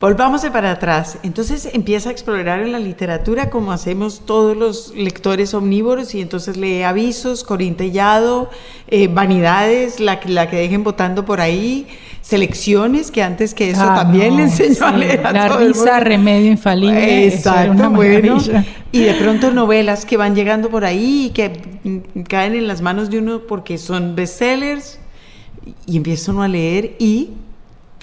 Volvamos para atrás. Entonces empieza a explorar en la literatura como hacemos todos los lectores omnívoros y entonces lee avisos, corintellado, eh, vanidades, la, la que dejen votando por ahí, selecciones, que antes que eso Ah, también no, le enseñó a sí, leer a La todo el risa, mundo. remedio infalible. Exacto, bueno. Y de pronto novelas que van llegando por ahí y que caen en las manos de uno porque son bestsellers y empieza uno a leer y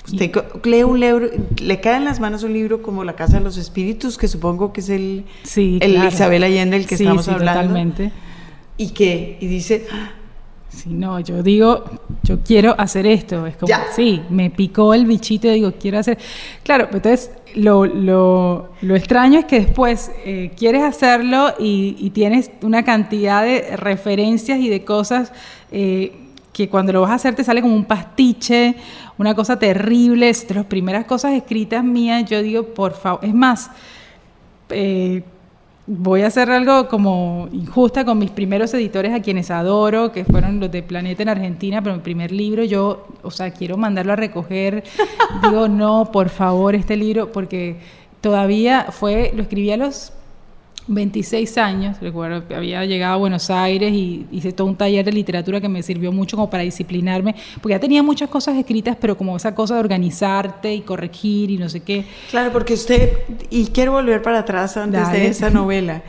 usted lee un libro, le cae en las manos un libro como La Casa de los Espíritus, que supongo que es el, Sí, el claro. Isabel Allende del que Sí, estamos sí, hablando. Totalmente. Y que, y dice, "Ah, Sí, no, yo digo, yo quiero hacer esto. Es como, Ya. sí, me picó el bichito y digo, quiero hacer. Claro, pero entonces lo, lo, lo extraño es que después eh, quieres hacerlo y, y tienes una cantidad de referencias y de cosas eh, que cuando lo vas a hacer te sale como un pastiche, una cosa terrible. Es de las primeras cosas escritas mías, yo digo, por favor, es más, eh, voy a hacer algo como injusta con mis primeros editores a quienes adoro, que fueron los de Planeta en Argentina, pero mi primer libro yo, o sea, quiero mandarlo a recoger. Digo, no, por favor, este libro, porque todavía fue, lo escribí a los 26 años, recuerdo había llegado a Buenos Aires y hice todo un taller de literatura que me sirvió mucho como para disciplinarme, porque ya tenía muchas cosas escritas, pero como esa cosa de organizarte y corregir y no sé qué. claro, porque usted, y quiero volver para atrás antes Dale. de esa novela,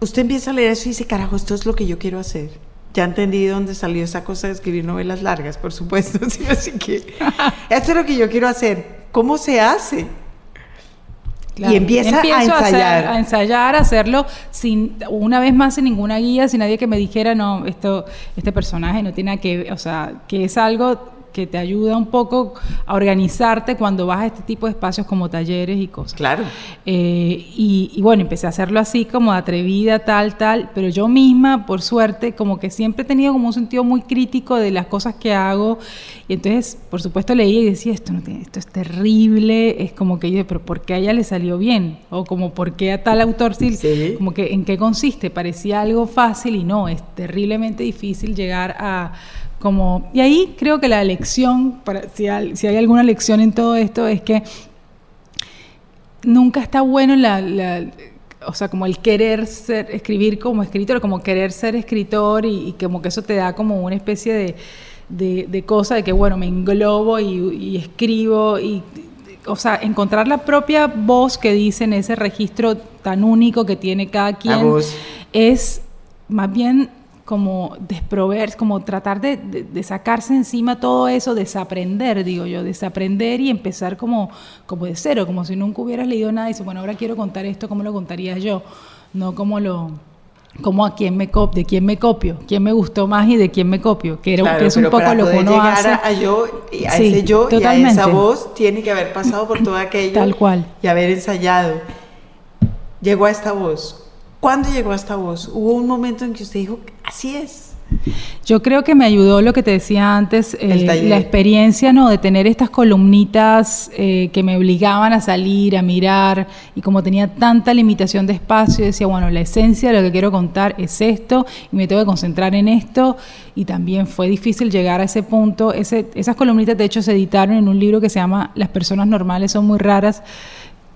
usted empieza a leer eso y dice, carajo, esto es lo que yo quiero hacer. Ya entendí de dónde salió esa cosa de escribir novelas largas, por supuesto. sí, Así que esto es lo que yo quiero hacer. ¿Cómo se hace? Claro. Y empieza a Empiezo hacer- ensayar. a ensayar, a hacerlo sin una vez más sin ninguna guía, sin nadie que me dijera, no, esto, este personaje no tiene que o sea, que es algo que te ayuda un poco a organizarte cuando vas a este tipo de espacios como talleres y cosas. Claro. Eh, y, y bueno, empecé a hacerlo así como atrevida, tal, tal, pero yo misma, por suerte, como que siempre he tenido como un sentido muy crítico de las cosas que hago. Y entonces, por supuesto, leía y decía, esto, no tiene- esto es terrible, es como que yo, pero ¿por qué a ella le salió bien? O como, ¿por qué a tal autor sí? Sí. Como que, ¿en qué consiste? Parecía algo fácil y no, es terriblemente difícil llegar a... Como, y ahí creo que la lección, para, si, hay, si hay alguna lección en todo esto, es que nunca está bueno la, la- o sea, como el querer ser, escribir como escritor, como querer ser escritor y, y como que eso te da como una especie de, de, de cosa de que, bueno, me englobo y, y escribo y, o sea, encontrar la propia voz que dice en ese registro tan único que tiene cada quien es más bien como desprover, como tratar de, de- de sacarse encima todo eso, desaprender, digo yo, desaprender y empezar como, como de cero, como si nunca hubieras leído nada y dices, bueno, ahora quiero contar esto, ¿cómo lo contaría yo? No como lo como a quién me cop de quién me copio, quién me gustó más y de quién me copio, que, era, Claro, que es un poco lo que uno llegar hace. A, yo, a Sí, ese yo y a totalmente. esa voz, tiene que haber pasado por todo aquello. Tal cual. Y haber ensayado. Llegó a esta voz. ¿Cuándo llegó a esta voz? ¿Hubo un momento en que usted dijo, así es? Yo creo que me ayudó lo que te decía antes, eh, la experiencia ¿no? de tener estas columnitas eh, que me obligaban a salir, a mirar, y como tenía tanta limitación de espacio, decía, bueno, la esencia de lo que quiero contar es esto, y me tengo que concentrar en esto, y también fue difícil llegar a ese punto. Ese, esas columnitas, de hecho, se editaron en un libro que se llama Las personas normales son muy raras,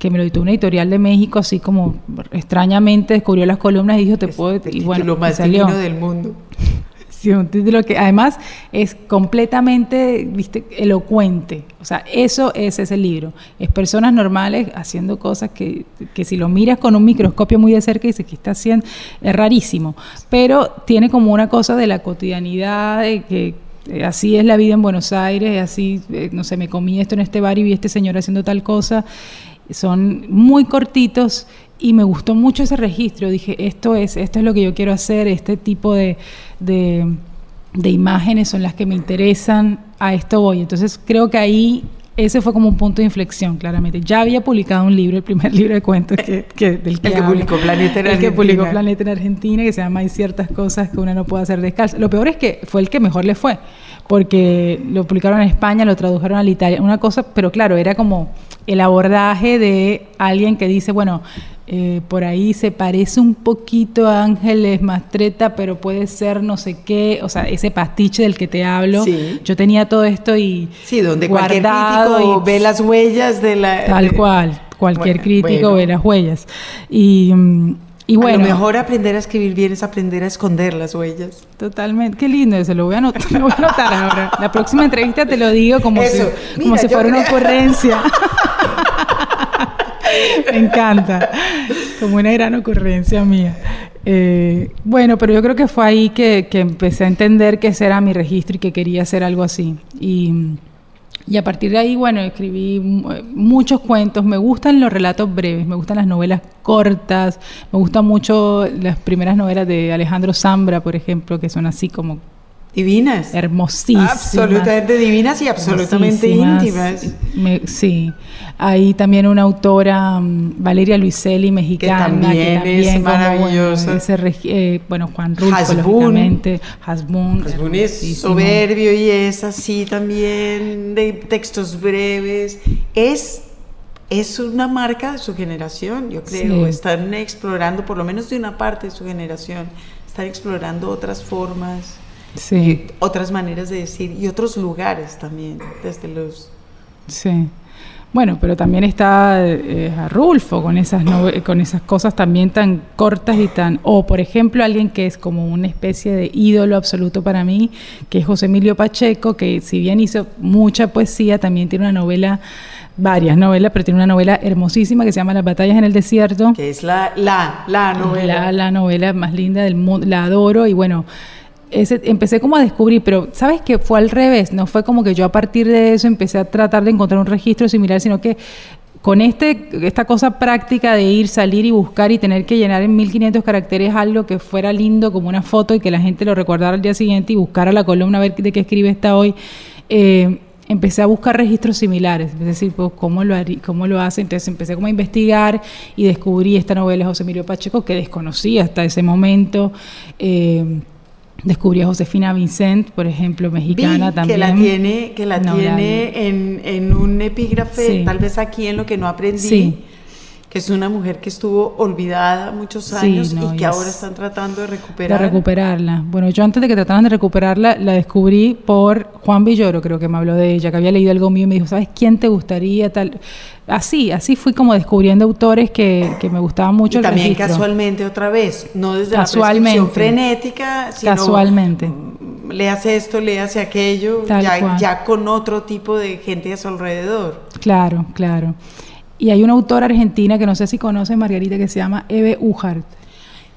que me lo editó una editorial de México, así como extrañamente descubrió las columnas y dijo, te puedo... el y bueno, título más y salió. del mundo. Sí, un título que además es completamente viste, elocuente. O sea, eso es ese libro. Es personas normales haciendo cosas que, que si lo miras con un microscopio muy de cerca dices que está haciendo, es rarísimo. Pero tiene como una cosa de la cotidianidad, de que eh, así es la vida en Buenos Aires, así, eh, no sé, me comí esto en este bar y vi a este señor haciendo tal cosa. Son muy cortitos y me gustó mucho ese registro. Dije, esto es, esto es lo que yo quiero hacer, este tipo de, de, de imágenes son las que me interesan, a esto voy. Entonces creo que ahí ese fue como un punto de inflexión, claramente. Ya había publicado un libro, el primer libro de cuentos que, que- del que, El que hablo. publicó Planeta en El que Argentina. publicó Planeta en Argentina, que se llama Hay ciertas cosas que uno no puede hacer descalzo. Lo peor es que fue el que mejor le fue, porque lo publicaron en España, lo tradujeron al italiano, una cosa, pero claro, era como el abordaje de alguien que dice, bueno, eh, por ahí se parece un poquito a Ángeles Mastreta, pero puede ser no sé qué, o sea, ese pastiche del que te hablo. Yo tenía todo esto y sí, donde cualquier crítico ve las huellas de la tal cual, cualquier crítico ve las huellas y y bueno, a lo mejor aprender a escribir bien es aprender a esconder las huellas. Totalmente. Qué lindo, se lo voy a anotar, lo voy a anotar ahora. La próxima entrevista te lo digo como si, como si fuera una ocurrencia. Me encanta. Como una gran ocurrencia mía. Eh, bueno, pero yo creo que fue ahí que, que, empecé a entender que ese era mi registro y que quería hacer algo así. Y y a partir de ahí, bueno, escribí muchos cuentos. Me gustan los relatos breves, me gustan las novelas cortas, me gustan mucho las primeras novelas de Alejandro Zambra, por ejemplo, que son así como Divinas. Hermosísimas. Absolutamente divinas y absolutamente íntimas. sí. Hay también una autora, mm, Valeria Luiselli, mexicana. Que también, es maravillosa. Eh, bueno, Juan Rulfo, Hasbun. Hasbun. Hasbun es soberbio y es así también, de textos breves. Es es una marca de su generación, yo creo. Están explorando, por lo menos de una parte de su generación, están explorando otras formas sí. otras maneras de decir y otros lugares también, desde los... Sí. Bueno, pero también está eh, Rulfo con esas, con esas cosas también tan cortas y tan... O, por ejemplo, alguien que es como una especie de ídolo absoluto para mí, que es José Emilio Pacheco, que si bien hizo mucha poesía, también tiene una novela varias novelas, pero tiene una novela hermosísima que se llama Las batallas en el desierto. Que es la, la, la novela. La, la novela más linda del mundo, la adoro y bueno, empecé como a descubrir, pero ¿sabes que Fue al revés, no fue como que yo a partir de eso empecé a tratar de encontrar un registro similar, sino que con este, esta cosa práctica de ir, salir y buscar y tener que llenar en 1500 caracteres algo que fuera lindo como una foto y que la gente lo recordara al día siguiente y buscar a la columna a ver de qué escribe esta hoy, eh, empecé a buscar registros similares, es decir, pues, ¿cómo, lo cómo lo hace. Entonces empecé como a investigar y descubrí esta novela de José Emilio Pacheco que desconocía hasta ese momento. Eh, Descubrí a Josefina Vincent, por ejemplo, mexicana también. Que la tiene, que la tiene en, en, un epígrafe, tal vez aquí en lo que no aprendí. Que es una mujer que estuvo olvidada muchos años y que ahora están tratando de recuperar. De recuperarla. Bueno, yo antes de que trataran de recuperarla, la descubrí por Juan Villoro, creo que me habló de ella, que había leído algo mío y me dijo, ¿sabes quién te gustaría? tal así, así fui como descubriendo autores que, que me gustaban mucho. Y también casualmente otra vez, no desde casualmente, la frenética, sino casualmente. le hace esto, le hace aquello, ya, ya, con otro tipo de gente a su alrededor. Claro, claro. Y hay una autora argentina que no sé si conoce, Margarita, que se llama Eve Uhart.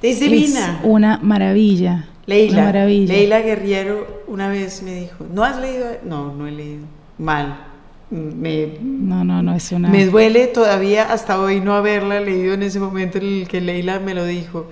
Es divina. una maravilla. Leila. Una maravilla. Leila Guerriero una vez me dijo, ¿no has leído? No, no he leído. Mal me, no, no, no es una... Me duele todavía hasta hoy no haberla leído en ese momento en el que Leila me lo dijo.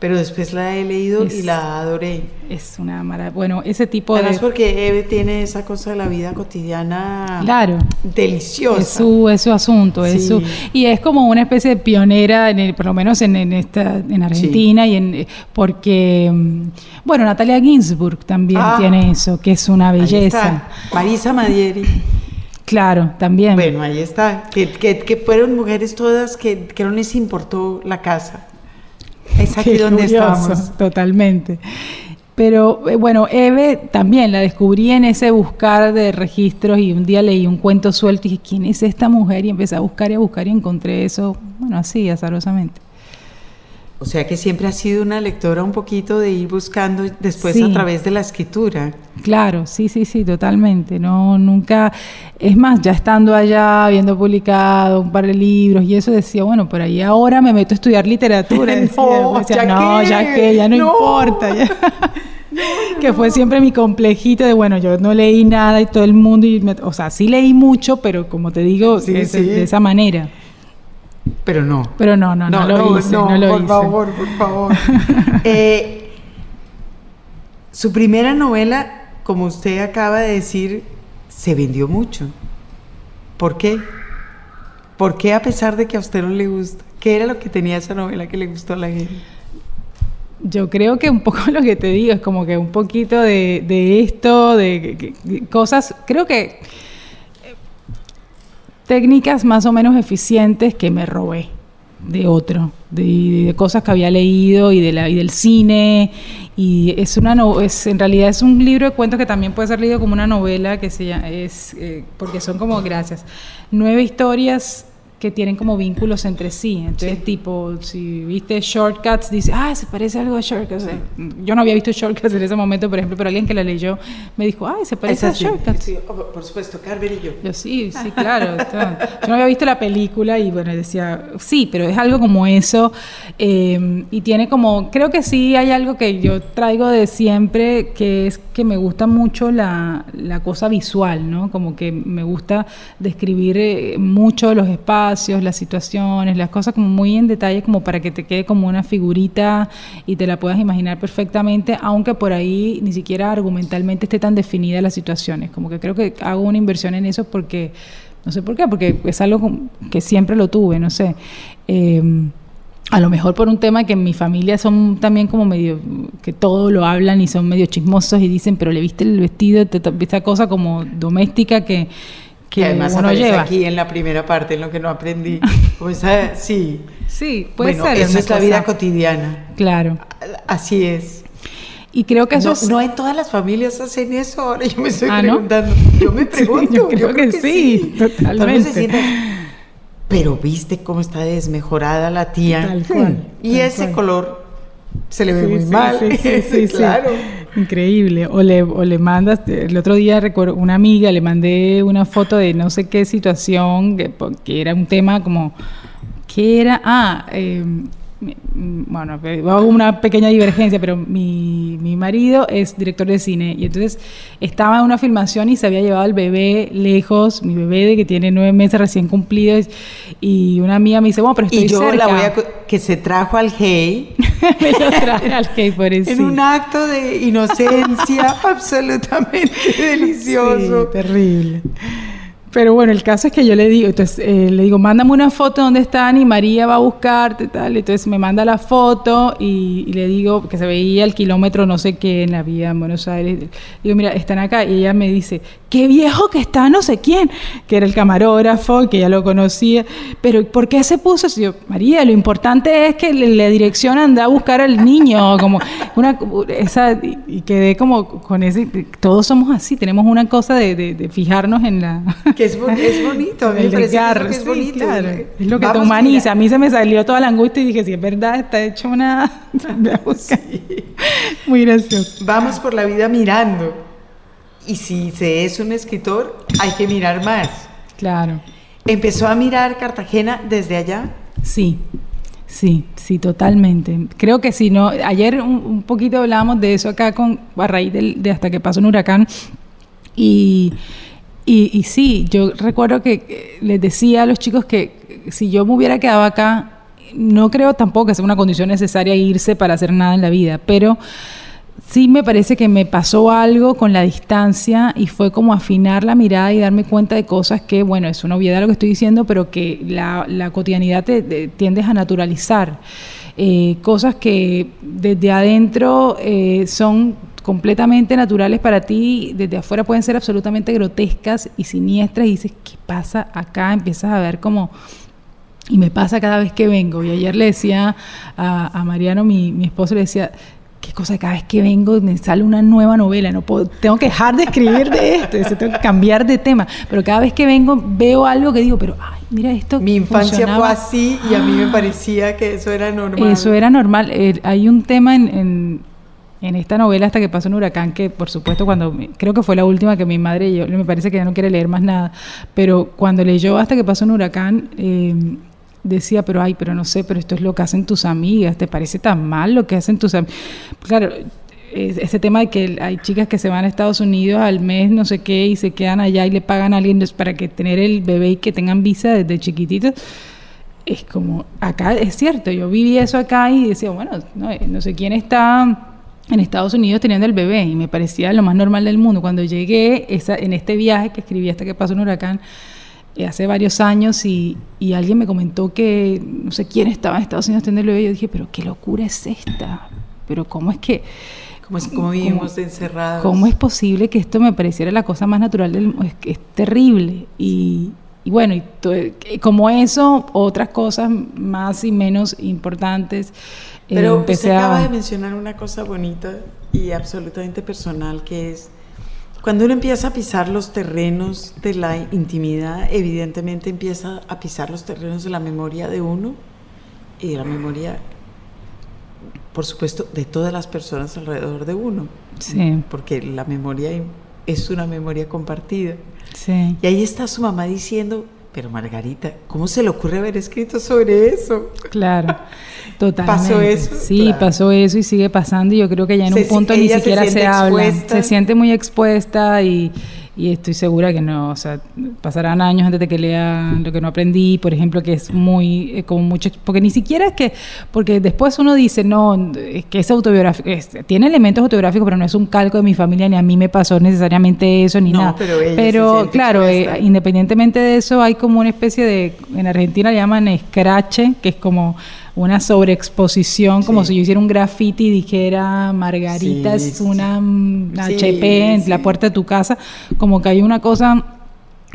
Pero después la he leído y la adoré. Es una maravilla. Bueno, ese tipo Además porque Eve tiene esa cosa de la vida cotidiana claro, deliciosa. Es su, es su asunto. Es su, y es como una especie de pionera, en por lo menos en, esta, en Argentina, y en, porque, mm, bueno, Natalia Ginsburg también ah. tiene eso, que es una belleza. Marisa Madieri. Claro, también. Bueno, ahí está. Que, que, fueron mujeres todas que, que, no les importó la casa. Es aquí donde estamos. Totalmente. Pero eh, bueno, Eve también la descubrí en ese buscar de registros y un día leí un cuento suelto y dije, ¿quién es esta mujer? Y empecé a buscar y a buscar y encontré eso, bueno, así, azarosamente. O sea que siempre ha sido una lectora un poquito de ir buscando después a través de la escritura. Claro, sí, sí, sí, totalmente. No, nunca. Es más, ya estando allá, habiendo publicado un par de libros y eso, decía, bueno, por ahí ahora me meto a estudiar literatura. no, ya, que, ya no, importa. que fue siempre mi complejito de, bueno, yo no leí nada y todo el mundo, y o sea, sí leí mucho, pero como te digo, de esa manera. Pero no. Pero no, no, no, lo hice. No, lo por favor, por favor. Eh, su primera novela, como usted acaba de decir, se vendió mucho. ¿Por qué? ¿Por qué a pesar de que a usted no le gusta? ¿Qué era lo que tenía esa novela que le gustó a la gente? Yo creo que un poco lo que te digo es como que un poquito de, de esto, de cosas, creo que técnicas más o menos eficientes que me robé. de otro, de, de cosas que había leído y, de la, y del cine. Y es una no, es, en realidad es un libro de cuentos que también puede ser leído como una novela, que se llama, es, eh, porque son como, gracias, nueve historias que tienen como vínculos entre sí. Entonces, tipo, si viste Shortcuts, dice, ah, se parece algo a Shortcuts. Yo no había visto Shortcuts en ese momento, por ejemplo, pero alguien que la leyó me dijo, ay, se parece a Shortcuts. Sí, oh, por supuesto, Carver y yo. Yo sí, sí, claro. yo no había visto la película y bueno, decía, sí, pero es algo como eso. Eh, y tiene como, creo que sí hay algo que yo traigo de siempre, que es que me gusta mucho la, la cosa visual, ¿no? Como que me gusta describir eh, mucho los espacios las situaciones, las cosas como muy en detalle, como para que te quede como una figurita y te la puedas imaginar perfectamente, aunque por ahí ni siquiera argumentalmente esté tan definida las situaciones. Como que creo que hago una inversión en eso porque, no sé por qué, porque es algo que siempre lo tuve, no sé. Em, a lo mejor por un tema que en mi familia son también como medio, que todo lo hablan y son medio chismosos y dicen, pero le viste el vestido, esta cosa como doméstica que, que, además uno lleva. aquí en la primera parte, en lo que no aprendí. sí. Sí, puede ser. Eso es la vida cotidiana. Claro. Así es. Y creo que eso no, es... no en todas las familias hacen eso. Ahora yo me estoy ¿Ah, preguntando. Yo me pregunto. yo, creo que, sí, totalmente. pero viste cómo está desmejorada la tía. Tal cual. Y ese color se le ve muy mal. Sí, sí, claro. Increíble. O le, o le mandas, el otro día recuerdo, una amiga le mandé una foto de no sé qué situación, que, que era un tema como, ¿qué era? Ah, eh, bueno, hago una pequeña divergencia, pero mi, mi, marido es director de cine y entonces estaba en una filmación y se había llevado al bebé lejos, mi bebé de que tiene nueve meses recién cumplidos y una amiga me dice, bueno, pero estoy y yo cerca. la voy a que se trajo al gay. me lo traje al gay por eso. En un acto de inocencia absolutamente delicioso. Sí, terrible. Pero bueno, el caso es que yo le digo, entonces eh, le digo, mándame una foto donde están y María va a buscarte, tal. Entonces me manda la foto y, le digo que se veía el kilómetro no sé qué en la vía en Buenos Aires. Digo, mira, están acá. Y ella me dice, qué viejo que está no sé quién, que era el camarógrafo, que ya lo conocía. Pero ¿por qué se puso? Y yo, María, lo importante es que la dirección anda a buscar al niño, como una esa y, quedé como con ese. Todos somos así, tenemos una cosa de, de fijarnos en la es, bonito, a mí me es bonito. Claro. Es lo que te humaniza. A mí se me salió toda la angustia y dije, si es verdad, está hecho una... Muy gracioso. Vamos por la vida mirando. Y si se es un escritor, hay que mirar más. Claro. ¿Empezó a mirar Cartagena desde allá? Sí, Sí, sí, totalmente. Creo que si no, ayer un, poquito hablábamos de eso acá con a raíz de hasta que pasó un huracán y y, y sí, yo recuerdo que les decía a los chicos que si yo me hubiera quedado acá, no creo tampoco que sea una condición necesaria irse para hacer nada en la vida, pero sí me parece que me pasó algo con la distancia y fue como afinar la mirada y darme cuenta de cosas que, bueno, es una obviedad lo que estoy diciendo, pero que la, cotidianidad te, tiendes a naturalizar. Eh, cosas que desde adentro eh, son completamente naturales para ti, desde afuera pueden ser absolutamente grotescas y siniestras y dices, ¿qué pasa acá? Empiezas a ver como... Y me pasa cada vez que vengo. Y ayer le decía a, Mariano, mi, mi esposo, le decía, qué cosa, cada vez que vengo me sale una nueva novela, no puedo, tengo que dejar de escribir de esto, tengo que cambiar de tema, pero cada vez que vengo veo algo que digo, pero ay, mira esto. Mi infancia fue así y a mí me parecía que eso era normal. Eso era normal. Eh, hay un tema en en esta novela hasta que pasó un huracán, que por supuesto cuando, creo que fue la última que mi madre, yo me parece que ya no quiere leer más nada, pero cuando leyó hasta que pasó un huracán, eh, decía, pero ay, pero no sé, pero esto es lo que hacen tus amigas, ¿te parece tan mal lo que hacen tus amigas? Claro, ese tema de que hay chicas que se van a Estados Unidos al mes, no sé qué, y se quedan allá y le pagan a alguien para que tener el bebé y que tengan visa desde chiquititos es como, acá es cierto, yo viví eso acá y decía, bueno, no, no sé quién está en Estados Unidos teniendo el bebé y me parecía lo más normal del mundo. Cuando llegué esa, en este viaje que escribí hasta que pasó un huracán eh, hace varios años y, y, alguien me comentó que no sé quién estaba en Estados Unidos teniendo el bebé, yo dije, pero qué locura es esta, pero cómo es que... ¿Cómo, es, cómo vivimos encerrados? ¿Cómo es posible que esto me pareciera la cosa más natural del mundo? Es, es terrible y, y bueno, y como eso, otras cosas más y menos importantes. Pero usted acaba de mencionar una cosa bonita y absolutamente personal, que es cuando uno empieza a pisar los terrenos de la intimidad, evidentemente empieza a pisar los terrenos de la memoria de uno y de la memoria, por supuesto, de todas las personas alrededor de uno. Sí. Porque la memoria es una memoria compartida. Sí. Y ahí está su mamá diciendo, pero Margarita, ¿cómo se le ocurre haber escrito sobre eso? Claro, totalmente. ¿Pasó eso? Sí, pasó eso y sigue pasando y yo creo que ya en un punto ni siquiera se habla. Se siente muy expuesta y y estoy segura que no, o sea, pasarán años antes de que lea lo que no aprendí, por ejemplo, que es muy, eh, como mucho, porque ni siquiera es que, porque después uno dice, no, es que es autobiográfico, tiene elementos autobiográficos, pero no es un calco de mi familia, ni a mí me pasó necesariamente eso, ni nada. Pero, pero claro, eh, independientemente de eso, hay como una especie de, en Argentina le llaman escrache, que es como una sobreexposición, como si yo hiciera un graffiti y dijera Margarita es una HP en la puerta de tu casa, como que hay una cosa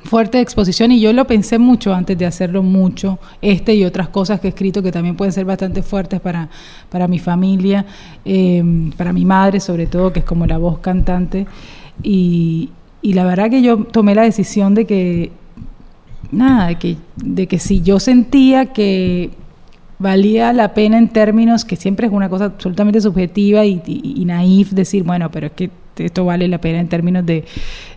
fuerte de exposición y yo lo pensé mucho antes de hacerlo mucho, este y otras cosas que he escrito que también pueden ser bastante fuertes para, para mi familia, eh, para mi madre sobre todo, que es como la voz cantante. Y, y la verdad que yo tomé la decisión de que, nada, de que, de que si yo sentía que valía la pena en términos que siempre es una cosa absolutamente subjetiva y, y, naif decir, bueno, pero es que esto vale la pena en términos de,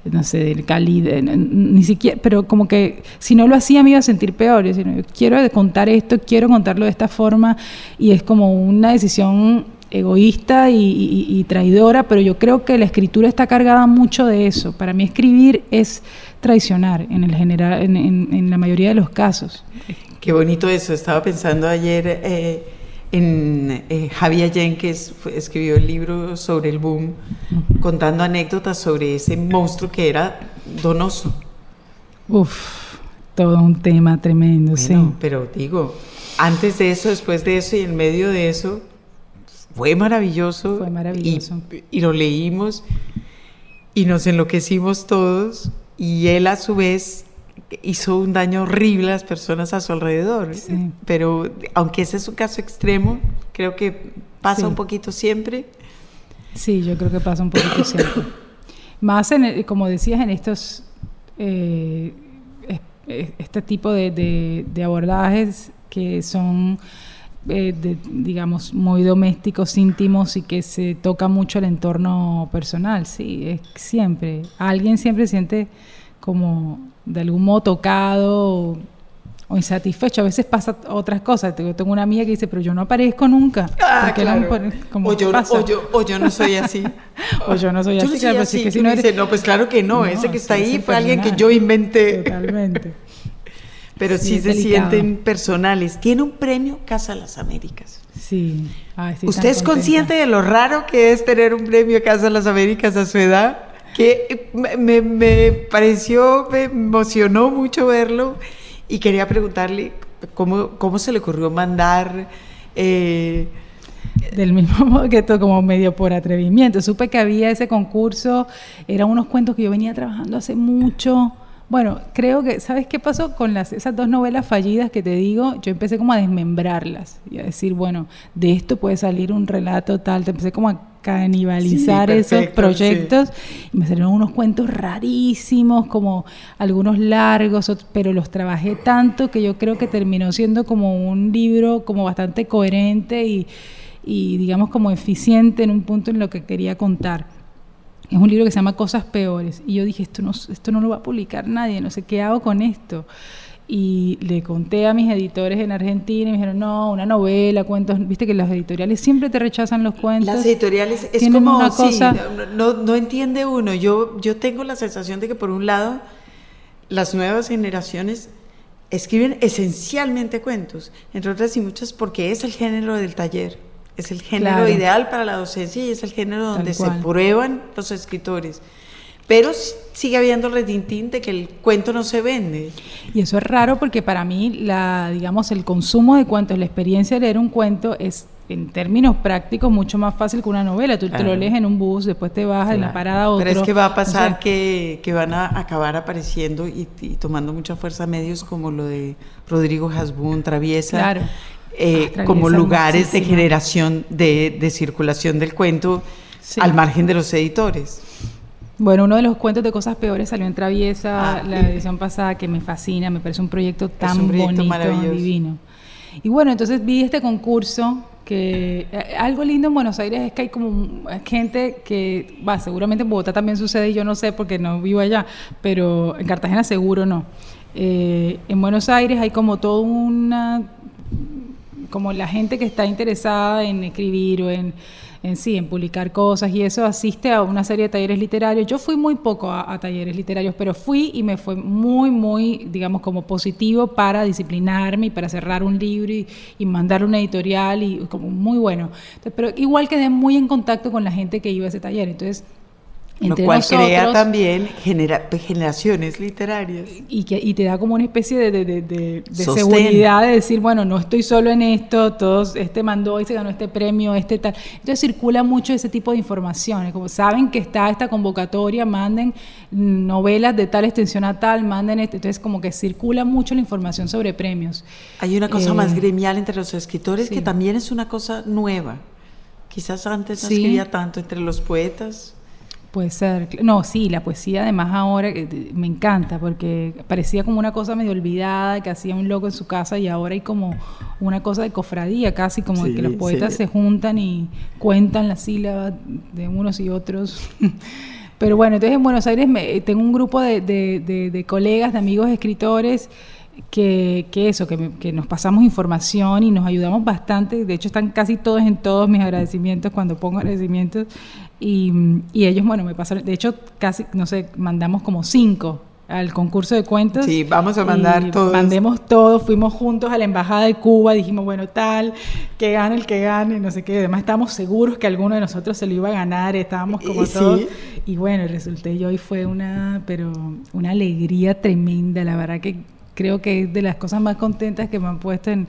no sé, del calidad, ni siquiera, pero como que si no lo hacía me iba a sentir peor. Yo, quiero contar esto, quiero contarlo de esta forma y es como una decisión egoísta y, traidora, pero yo creo que la escritura está cargada mucho de eso. Para mí escribir es traicionar en el general, en, en la mayoría de los casos. Qué bonito eso. Estaba pensando ayer eh, en eh, Javier Jenkins, escribió el libro sobre el boom, contando anécdotas sobre ese monstruo que era Donoso. Uf, todo un tema tremendo, sí. Pero digo, antes de eso, después de eso y en medio de eso, fue maravilloso. Fue maravilloso. y lo leímos y nos enloquecimos todos. Y él a su vez hizo un daño horrible a las personas a su alrededor. Pero aunque ese es un caso extremo, creo que pasa un poquito siempre. Sí, yo creo que pasa un poquito siempre. Más, en como decías, en estos, eh, este tipo de, abordajes que son, eh, digamos, muy domésticos, íntimos y que se toca mucho el entorno personal. Sí, es siempre. Alguien siempre siente como de algún modo tocado o, insatisfecho. A veces pasa otras cosas. Tengo una amiga que dice, pero yo no aparezco nunca. Ah, claro. o, yo, o, yo, no soy así. o yo no soy así. claro, que si no, dice, no, pues claro que no. ese que está ahí fue alguien que yo inventé. Totalmente. Pero sí, se sienten personales. Tiene un premio Casa las Américas. Sí. ¿Usted es consciente de lo raro que es tener un premio Casa las Américas a su edad? que me, me, pareció, me emocionó mucho verlo y quería preguntarle cómo, cómo se le ocurrió mandar... Eh, del mismo modo que esto, como medio por atrevimiento. Supe que había ese concurso, eran unos cuentos que yo venía trabajando hace mucho. Bueno, creo que, ¿sabes qué pasó con las, esas dos novelas fallidas que te digo? Yo empecé como a desmembrarlas y a decir, bueno, de esto puede salir un relato tal. Te empecé como a canibalizar esos proyectos. Y me salieron unos cuentos rarísimos, como algunos largos, pero los trabajé tanto que yo creo que terminó siendo como un libro como bastante coherente y, y digamos como eficiente en un punto en lo que quería contar. Es un libro que se llama Cosas Peores. Y yo dije, esto no, esto no lo va a publicar nadie, no sé qué hago con esto y le conté a mis editores en Argentina y me dijeron, no, una novela, cuentos, viste que las editoriales siempre te rechazan los cuentos. Las editoriales es como, una cosa... no, no, entiende uno, yo, yo tengo la sensación de que por un lado las nuevas generaciones escriben esencialmente cuentos, entre otras y muchas porque es el género del taller, es el género ideal para la docencia y es el género donde se prueban los escritores pero sigue habiendo el retintín de que el cuento no se vende. Y eso es raro porque para mí, la, digamos, el consumo de cuentos, la experiencia de leer un cuento es en términos prácticos mucho más fácil que una novela. Tú te lo Claro. lees en un bus, después te bajas en la Claro. parada otro. Pero es que va a O pasar sea, que, que van a acabar apareciendo y, y tomando mucha fuerza medios como lo de Rodrigo Hasbún, Traviesa, Claro. Eh, Ah, como lugares de generación, de, de circulación del cuento Sí. al margen de los editores. Bueno, uno de los cuentos de cosas peores salió en Traviesa Ah, la edición pasada, que me fascina, me parece un proyecto tan un proyecto bonito, maravilloso. divino. Y bueno, entonces vi este concurso que eh, algo lindo en Buenos Aires es que hay como gente que, va, seguramente en Bogotá también sucede y yo no sé porque no vivo allá, pero en Cartagena seguro no. Eh, en Buenos Aires hay como toda una como la gente que está interesada en escribir o en, en sí, en publicar cosas y eso asiste a una serie de talleres literarios. Yo fui muy poco a, a talleres literarios, pero fui y me fue muy, muy, digamos, como positivo para disciplinarme y para cerrar un libro y, y mandar una editorial y como muy bueno. Entonces, pero igual quedé muy en contacto con la gente que iba a ese taller. Entonces, Lo entre cual crea nosotros- también genera- generaciones literarias. y, que, y te da como una especie de, de, de- de- seguridad de decir, bueno, no estoy solo en esto, todos, este mandó y se ganó este premio, este tal. Entonces circula mucho ese tipo de informaciones, como saben que está esta convocatoria, manden novelas de tal extensión a tal, manden este, entonces como que circula mucho la información sobre premios. Hay una cosa Eh, más gremial entre los escritores sí. que también es una cosa nueva. Quizás antes no Sí. escribía tanto entre los poetas. Puede ser. No, sí, la poesía además ahora te- me encanta porque parecía como una cosa medio olvidada que hacía un loco en su casa y ahora hay como una cosa de cofradía casi como Sí, que los poetas sí. se juntan y cuentan las sílabas de unos y otros. Pero bueno, entonces en Buenos Aires me- tengo un grupo de, de- de- de colegas, de amigos escritores que, que eso, que, me- que nos pasamos información y nos ayudamos bastante. De hecho, están casi todos en todos mis agradecimientos cuando pongo agradecimientos. Y, y ellos, bueno, me pasaron, de hecho, casi, no sé, mandamos como cinco al concurso de cuentos. Sí, vamos a mandar todos. Mandemos todos, fuimos juntos a la embajada de Cuba, dijimos, bueno, tal, que gane el que gane, no sé qué. Además, estábamos seguros que alguno de nosotros se lo iba a ganar, estábamos como sí. todos. Y bueno, resulté yo y fue una, pero una alegría tremenda, la verdad que creo que es de las cosas más contentas que me han puesto en,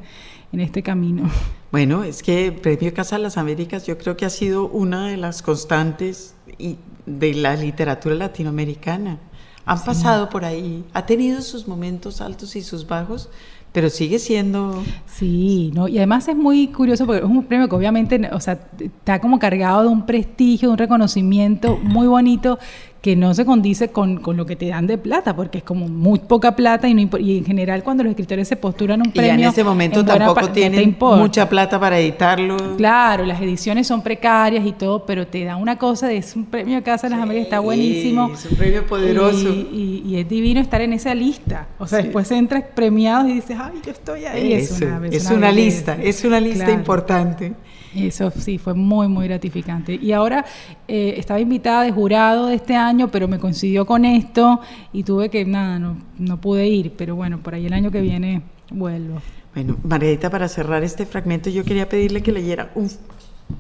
en este camino. Bueno, es que el Premio Casa de las Américas yo creo que ha sido una de las constantes y- de la literatura latinoamericana. Han pasado por ahí, ha tenido sus momentos altos y sus bajos, pero sigue siendo... Sí, ¿no? y además es muy curioso porque es un premio que obviamente, o sea, está como cargado de un prestigio, de un reconocimiento muy bonito que no se condice con, con lo que te dan de plata, porque es como muy poca plata y, no y en general cuando los escritores se postulan a un Y ya premio... en ese momento en tampoco no tienen mucha plata para editarlo. Claro, las ediciones son precarias y todo, pero te da una cosa de es un premio de Casa de las Américas, está buenísimo. es un premio poderoso. Y, y- y es divino estar en esa lista. O sea, Sí. después entras premiados y dices, ay, yo estoy ahí. Es Eso, una, es una lista, es una lista Claro. importante. Eso sí, fue muy, muy gratificante. Y ahora eh, estaba invitada de jurado de este año, pero me coincidió con esto y tuve que, nada, no, no pude ir, pero bueno, por ahí el año que viene vuelvo. Bueno, Margarita, para cerrar este fragmento, yo quería pedirle que leyera un,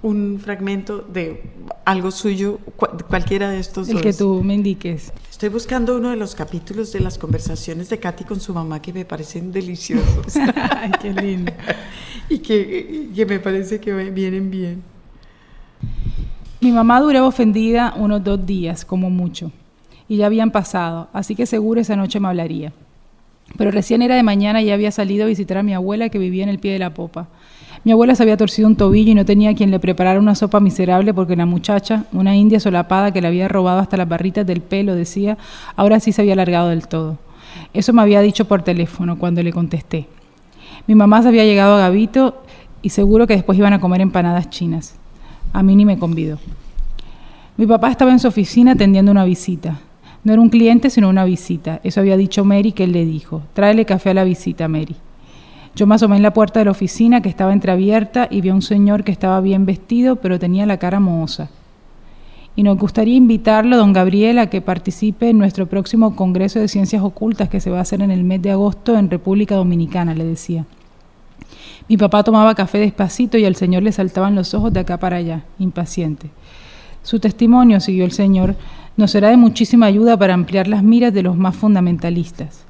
un fragmento de algo suyo, cua- cualquiera de estos El dos. que tú me indiques. Estoy buscando uno de los capítulos de las conversaciones de Katy con su mamá que me parecen deliciosos Ay, qué lindo. y que, que me parece que vienen bien. Mi mamá duraba ofendida unos dos días, como mucho, y ya habían pasado, así que seguro esa noche me hablaría. Pero recién era de mañana y ya había salido a visitar a mi abuela que vivía en el pie de la popa. Mi abuela se había torcido un tobillo y no tenía quien le preparara una sopa miserable porque la muchacha, una india solapada que le había robado hasta las barritas del pelo, decía, ahora sí se había alargado del todo. Eso me había dicho por teléfono cuando le contesté. Mi mamá se había llegado a Gavito y seguro que después iban a comer empanadas chinas. A mí ni me convidó. Mi papá estaba en su oficina atendiendo una visita. No era un cliente, sino una visita. Eso había dicho Mary que él le dijo. Tráele café a la visita, Mary. Yo me asomé en la puerta de la oficina que estaba entreabierta y vi a un señor que estaba bien vestido, pero tenía la cara mohosa. Y nos gustaría invitarlo, don Gabriel, a que participe en nuestro próximo Congreso de Ciencias Ocultas que se va a hacer en el mes de agosto en República Dominicana, le decía. Mi papá tomaba café despacito y al señor le saltaban los ojos de acá para allá, impaciente. Su testimonio, siguió el señor, nos será de muchísima ayuda para ampliar las miras de los más fundamentalistas.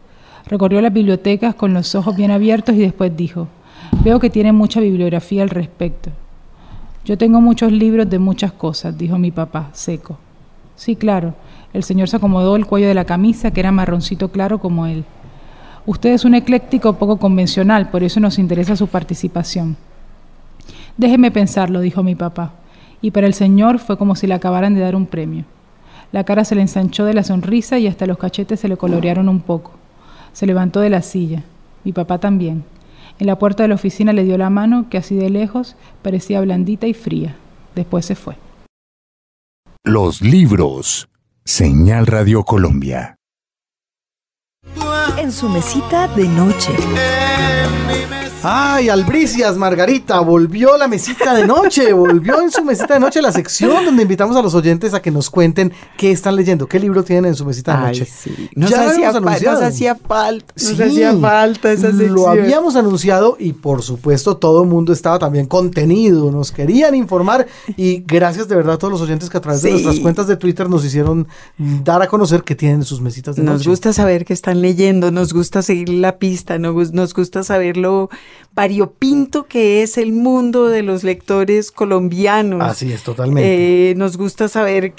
Recorrió las bibliotecas con los ojos bien abiertos y después dijo, veo que tiene mucha bibliografía al respecto. Yo tengo muchos libros de muchas cosas, dijo mi papá, seco. Sí, claro. El señor se acomodó el cuello de la camisa, que era marroncito claro como él. Usted es un ecléctico poco convencional, por eso nos interesa su participación. Déjeme pensarlo, dijo mi papá, y para el señor fue como si le acabaran de dar un premio. La cara se le ensanchó de la sonrisa y hasta los cachetes se le colorearon un poco. Se levantó de la silla. Mi papá también. En la puerta de la oficina le dio la mano, que así de lejos parecía blandita y fría. Después se fue. Los libros. Señal Radio Colombia. En su mesita de noche. Ay, Albricias, Margarita, volvió la mesita de noche, volvió en su mesita de noche la sección donde invitamos a los oyentes a que nos cuenten qué están leyendo, qué libro tienen en su mesita de noche. Sí. Nos, ya hacía nos, nos, hacía falta, nos hacía falta esa sección. Lo habíamos anunciado y por supuesto todo el mundo estaba también contenido, nos querían informar y gracias de verdad a todos los oyentes que a través sí. de nuestras cuentas de Twitter nos hicieron dar a conocer que tienen sus mesitas de nos noche. Nos gusta saber que están leyendo, nos gusta seguir la pista, nos, gusta saberlo variopinto que es el mundo de los lectores colombianos. Así es, totalmente. Eh, nos gusta saber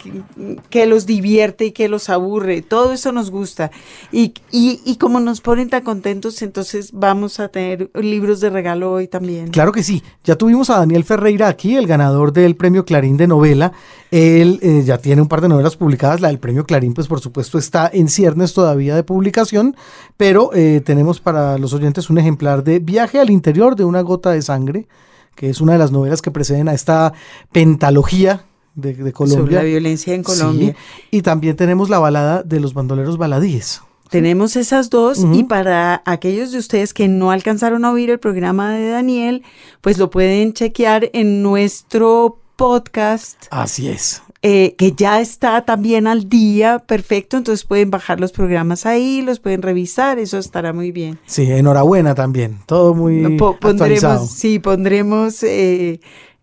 qué los divierte y qué los aburre. Todo eso nos gusta. Y, y, y, como nos ponen tan contentos, entonces vamos a tener libros de regalo hoy también. Claro que sí. Ya tuvimos a Daniel Ferreira aquí, el ganador del premio Clarín de novela. Él eh, ya tiene un par de novelas publicadas. La del premio Clarín, pues por supuesto, está en ciernes todavía de publicación. Pero eh, tenemos para los oyentes un ejemplar de Viaje al interior de una gota de sangre, que es una de las novelas que preceden a esta pentalogía de, de Colombia. Sobre la violencia en Colombia. Sí. Y también tenemos la balada de los bandoleros baladíes. Tenemos esas dos uh -huh. y para aquellos de ustedes que no alcanzaron a oír el programa de Daniel, pues lo pueden chequear en nuestro podcast. Así es. Eh, que ya está también al día, perfecto, entonces pueden bajar los programas ahí, los pueden revisar, eso estará muy bien. Sí, enhorabuena también, todo muy po actualizado. Pondremos, sí, pondremos eh,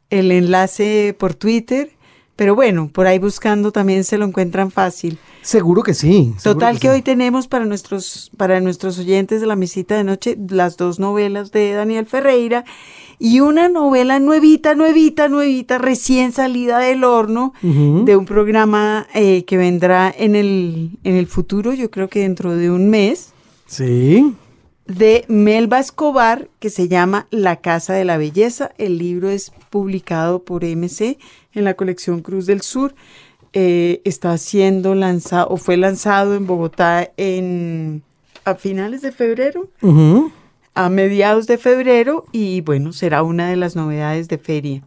el enlace por Twitter, pero bueno, por ahí buscando también se lo encuentran fácil. Seguro que sí. Seguro Total que, que sí. hoy tenemos para nuestros, para nuestros oyentes de la mesita de noche las dos novelas de Daniel Ferreira y una novela nuevita, nuevita, nuevita, recién salida del horno uh -huh. de un programa eh, que vendrá en el, en el futuro, yo creo que dentro de un mes. Sí. De Melba Escobar, que se llama La Casa de la Belleza. El libro es publicado por MC en la colección Cruz del Sur. Eh, está siendo lanzado o fue lanzado en Bogotá en a finales de febrero. Uh -huh a mediados de febrero y bueno, será una de las novedades de feria.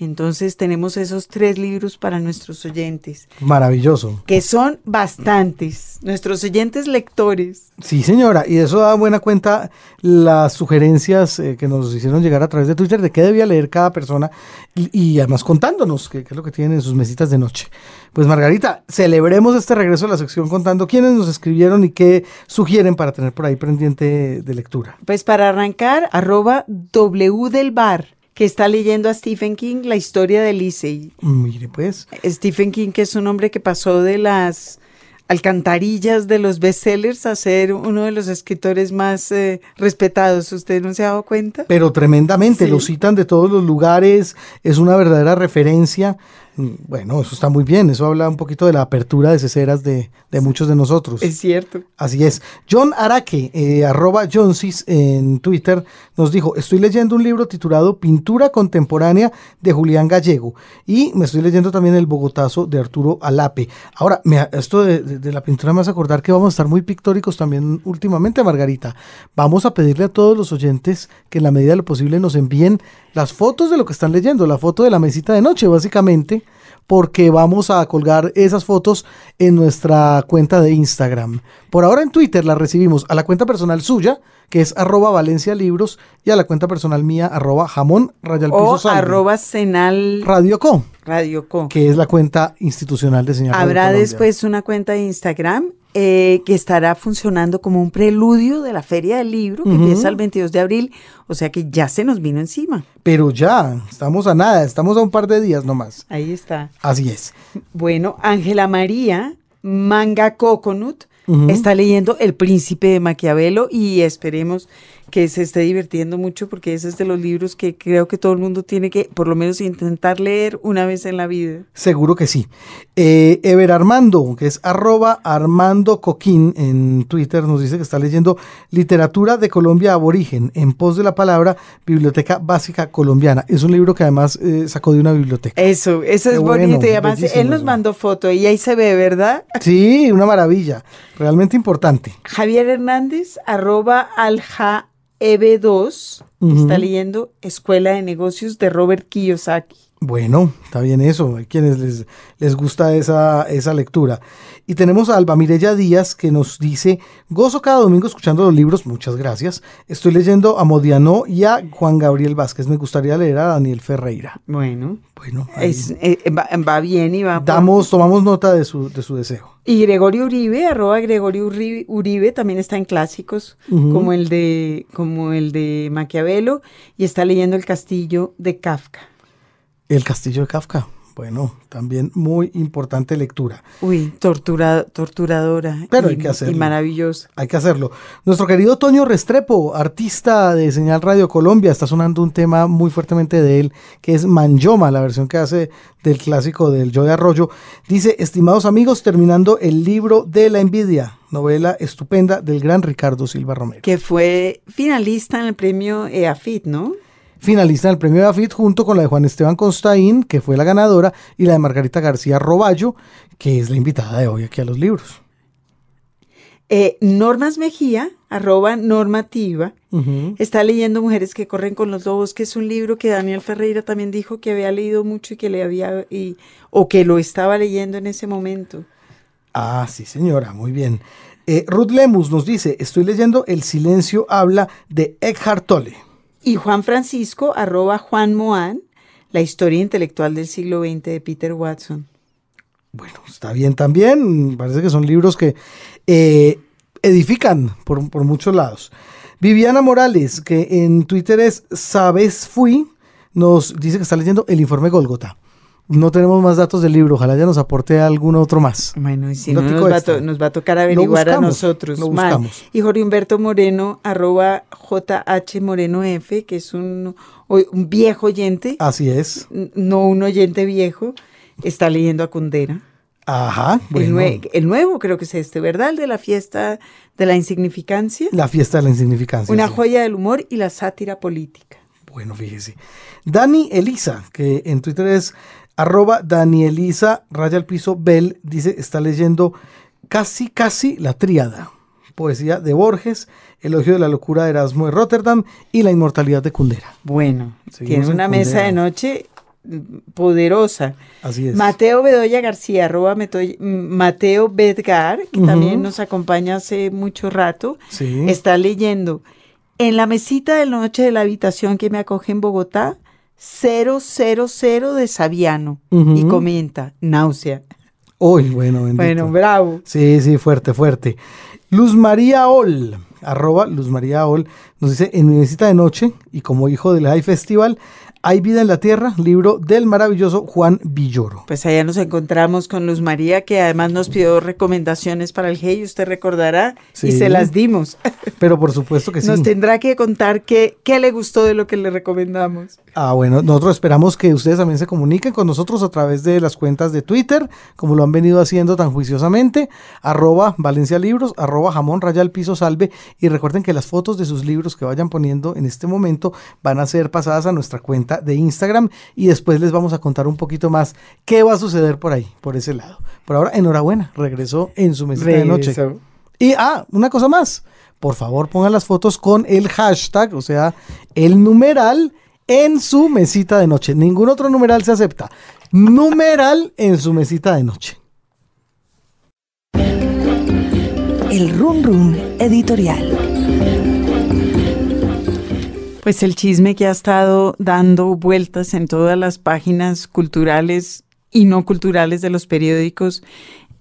Entonces tenemos esos tres libros para nuestros oyentes. Maravilloso. Que son bastantes, nuestros oyentes lectores. Sí, señora, y eso da buena cuenta las sugerencias eh, que nos hicieron llegar a través de Twitter de qué debía leer cada persona y, y además contándonos qué, qué es lo que tienen en sus mesitas de noche. Pues Margarita, celebremos este regreso a la sección contando quiénes nos escribieron y qué sugieren para tener por ahí pendiente de lectura. Pues para arrancar, arroba W del bar que está leyendo a Stephen King la historia de Licey. Mire, pues. Stephen King, que es un hombre que pasó de las alcantarillas de los bestsellers a ser uno de los escritores más eh, respetados. ¿Usted no se ha dado cuenta? Pero tremendamente, sí. lo citan de todos los lugares, es una verdadera referencia. Bueno, eso está muy bien, eso habla un poquito de la apertura de ceceras de, de muchos de nosotros. Es cierto. Así es. John Araque, eh, arroba Johnsis en Twitter, nos dijo, estoy leyendo un libro titulado Pintura Contemporánea de Julián Gallego y me estoy leyendo también El Bogotazo de Arturo Alape. Ahora, me, esto de, de, de la pintura me hace acordar que vamos a estar muy pictóricos también últimamente, Margarita. Vamos a pedirle a todos los oyentes que en la medida de lo posible nos envíen las fotos de lo que están leyendo, la foto de la mesita de noche, básicamente, porque vamos a colgar esas fotos en nuestra cuenta de Instagram. Por ahora en Twitter la recibimos a la cuenta personal suya, que es arroba Valencia Libros, y a la cuenta personal mía, arroba jamón rayal o arroba senal Radio Co. Radio Co. Que es la cuenta institucional de señal Habrá Radio después una cuenta de Instagram eh, que estará funcionando como un preludio de la Feria del Libro, que uh -huh. empieza el 22 de abril, o sea que ya se nos vino encima. Pero ya, estamos a nada, estamos a un par de días nomás. Ahí está. Así es. Bueno, Ángela María, Manga Coconut, uh -huh. está leyendo El Príncipe de Maquiavelo y esperemos que se esté divirtiendo mucho porque ese es de los libros que creo que todo el mundo tiene que por lo menos intentar leer una vez en la vida. Seguro que sí. Eh, Ever Armando, que es arroba Armando Coquín en Twitter, nos dice que está leyendo Literatura de Colombia Aborigen, en pos de la palabra Biblioteca Básica Colombiana. Es un libro que además eh, sacó de una biblioteca. Eso, eso es bonito y además él nos mandó foto y ahí se ve, ¿verdad? Sí, una maravilla, realmente importante. Javier Hernández, arroba aljaeb2, Ujú. está leyendo Escuela de Negocios de Robert Kiyosaki. Bueno, está bien eso. Hay quienes les, les gusta esa, esa lectura. Y tenemos a Alba Mirella Díaz que nos dice, gozo cada domingo escuchando los libros, muchas gracias. Estoy leyendo a Modiano y a Juan Gabriel Vázquez. Me gustaría leer a Daniel Ferreira. Bueno, Bueno, es- eh, va, va bien y va. por- damos, tomamos nota de su, de su deseo. Y Gregorio Uribe, arroba Gregorio Uribe, Uribe, también está en clásicos, como el de, como el de Maquiavelo, y está leyendo El Castillo de Kafka. El Castillo de Kafka. Bueno, también muy importante lectura. Uy, tortura, torturadora. Pero y, hay que hacerlo. Y maravillosa. Hay que hacerlo. Nuestro querido Toño Restrepo, artista de Señal Radio Colombia, está sonando un tema muy fuertemente de él, que es Manjoma, la versión que hace del clásico del Yo de Arroyo. Dice, estimados amigos, terminando el libro de la envidia, novela estupenda del gran Ricardo Silva Romero. Que fue finalista en el premio EAFIT, ¿no? Finalista del premio Dafit junto con la de Juan Esteban Constaín, que fue la ganadora, y la de Margarita García Roballo, que es la invitada de hoy aquí a los libros. Eh, Normas Mejía, arroba normativa, está leyendo Mujeres que corren con los lobos, que es un libro que Daniel Ferreira también dijo que había leído mucho y que le había, y, o que lo estaba leyendo en ese momento. Ah, sí, señora, muy bien. Eh, Ruth Lemus nos dice, estoy leyendo El silencio habla de Eckhart Tolle. Y Juan Francisco, arroba Juan Moan, la historia intelectual del siglo XX de Peter Watson. Bueno, está bien también, parece que son libros que eh, edifican por, por muchos lados. Viviana Morales, que en Twitter es Sabes Fui, nos dice que está leyendo El informe Golgota. No tenemos más datos del libro, ojalá ya nos aporte alguno otro más. Bueno, y si no, nos va, a extra. to- nos va a tocar averiguar a nosotros. lo buscamos. Y Jorge Humberto Moreno, arroba JH Moreno F, que es un, viejo oyente, Así es. no un oyente viejo, está leyendo a Kundera. Ajá, El, nue- el nuevo creo que es este, ¿verdad? El de la fiesta de la insignificancia. La fiesta de la insignificancia. Una sí. joya del humor y la sátira política. Bueno, fíjese. Dani Elisa, que en Twitter es arroba Danielisa, raya al piso, Bell, dice, está leyendo casi, casi la tríada. Poesía de Borges, Elogio de la locura de Erasmo de Rotterdam y La inmortalidad de Kundera. Bueno, Seguimos tiene en una mesa Kundera. de noche mm, poderosa. Así es. Mateo Bedoya García, arroba Meto- Mateo Bedgar, que también nos acompaña hace mucho rato, Sí. está leyendo en la mesita de noche de la habitación que me acoge en Bogotá, 000 de Sabiano. Ujú. Y comenta, náusea. Uy, bueno, bendito. Bueno, bravo. Sí, sí, fuerte, fuerte. Luz María Ol, arroba Luz María Ol, nos dice, en mi visita de noche y como hijo del High Festival, Hay vida en la tierra, libro del maravilloso Juan Villoro. Pues allá nos encontramos con Luz María, que además nos pidió recomendaciones para el GEI, usted recordará, y Sí. se las dimos. Pero por supuesto que sí. Nos tendrá que contar qué, qué le gustó de lo que le recomendamos. Ah, bueno, nosotros esperamos que ustedes también se comuniquen con nosotros a través de las cuentas de Twitter, como lo han venido haciendo tan juiciosamente, arroba Valencia Libros, arroba jamón raya al piso salve, y recuerden que las fotos de sus libros que vayan poniendo en este momento van a ser pasadas a nuestra cuenta de Instagram y después les vamos a contar un poquito más qué va a suceder por ahí, por ese lado. Por ahora, enhorabuena, regresó en su mesita de noche. Y, ah, una cosa más. Por favor, pongan las fotos con el hashtag, o sea, el numeral en su mesita de noche. Ningún otro numeral se acepta. Numeral en su mesita de noche. El Run Run Editorial. Pues el chisme que ha estado dando vueltas en todas las páginas culturales y no culturales de los periódicos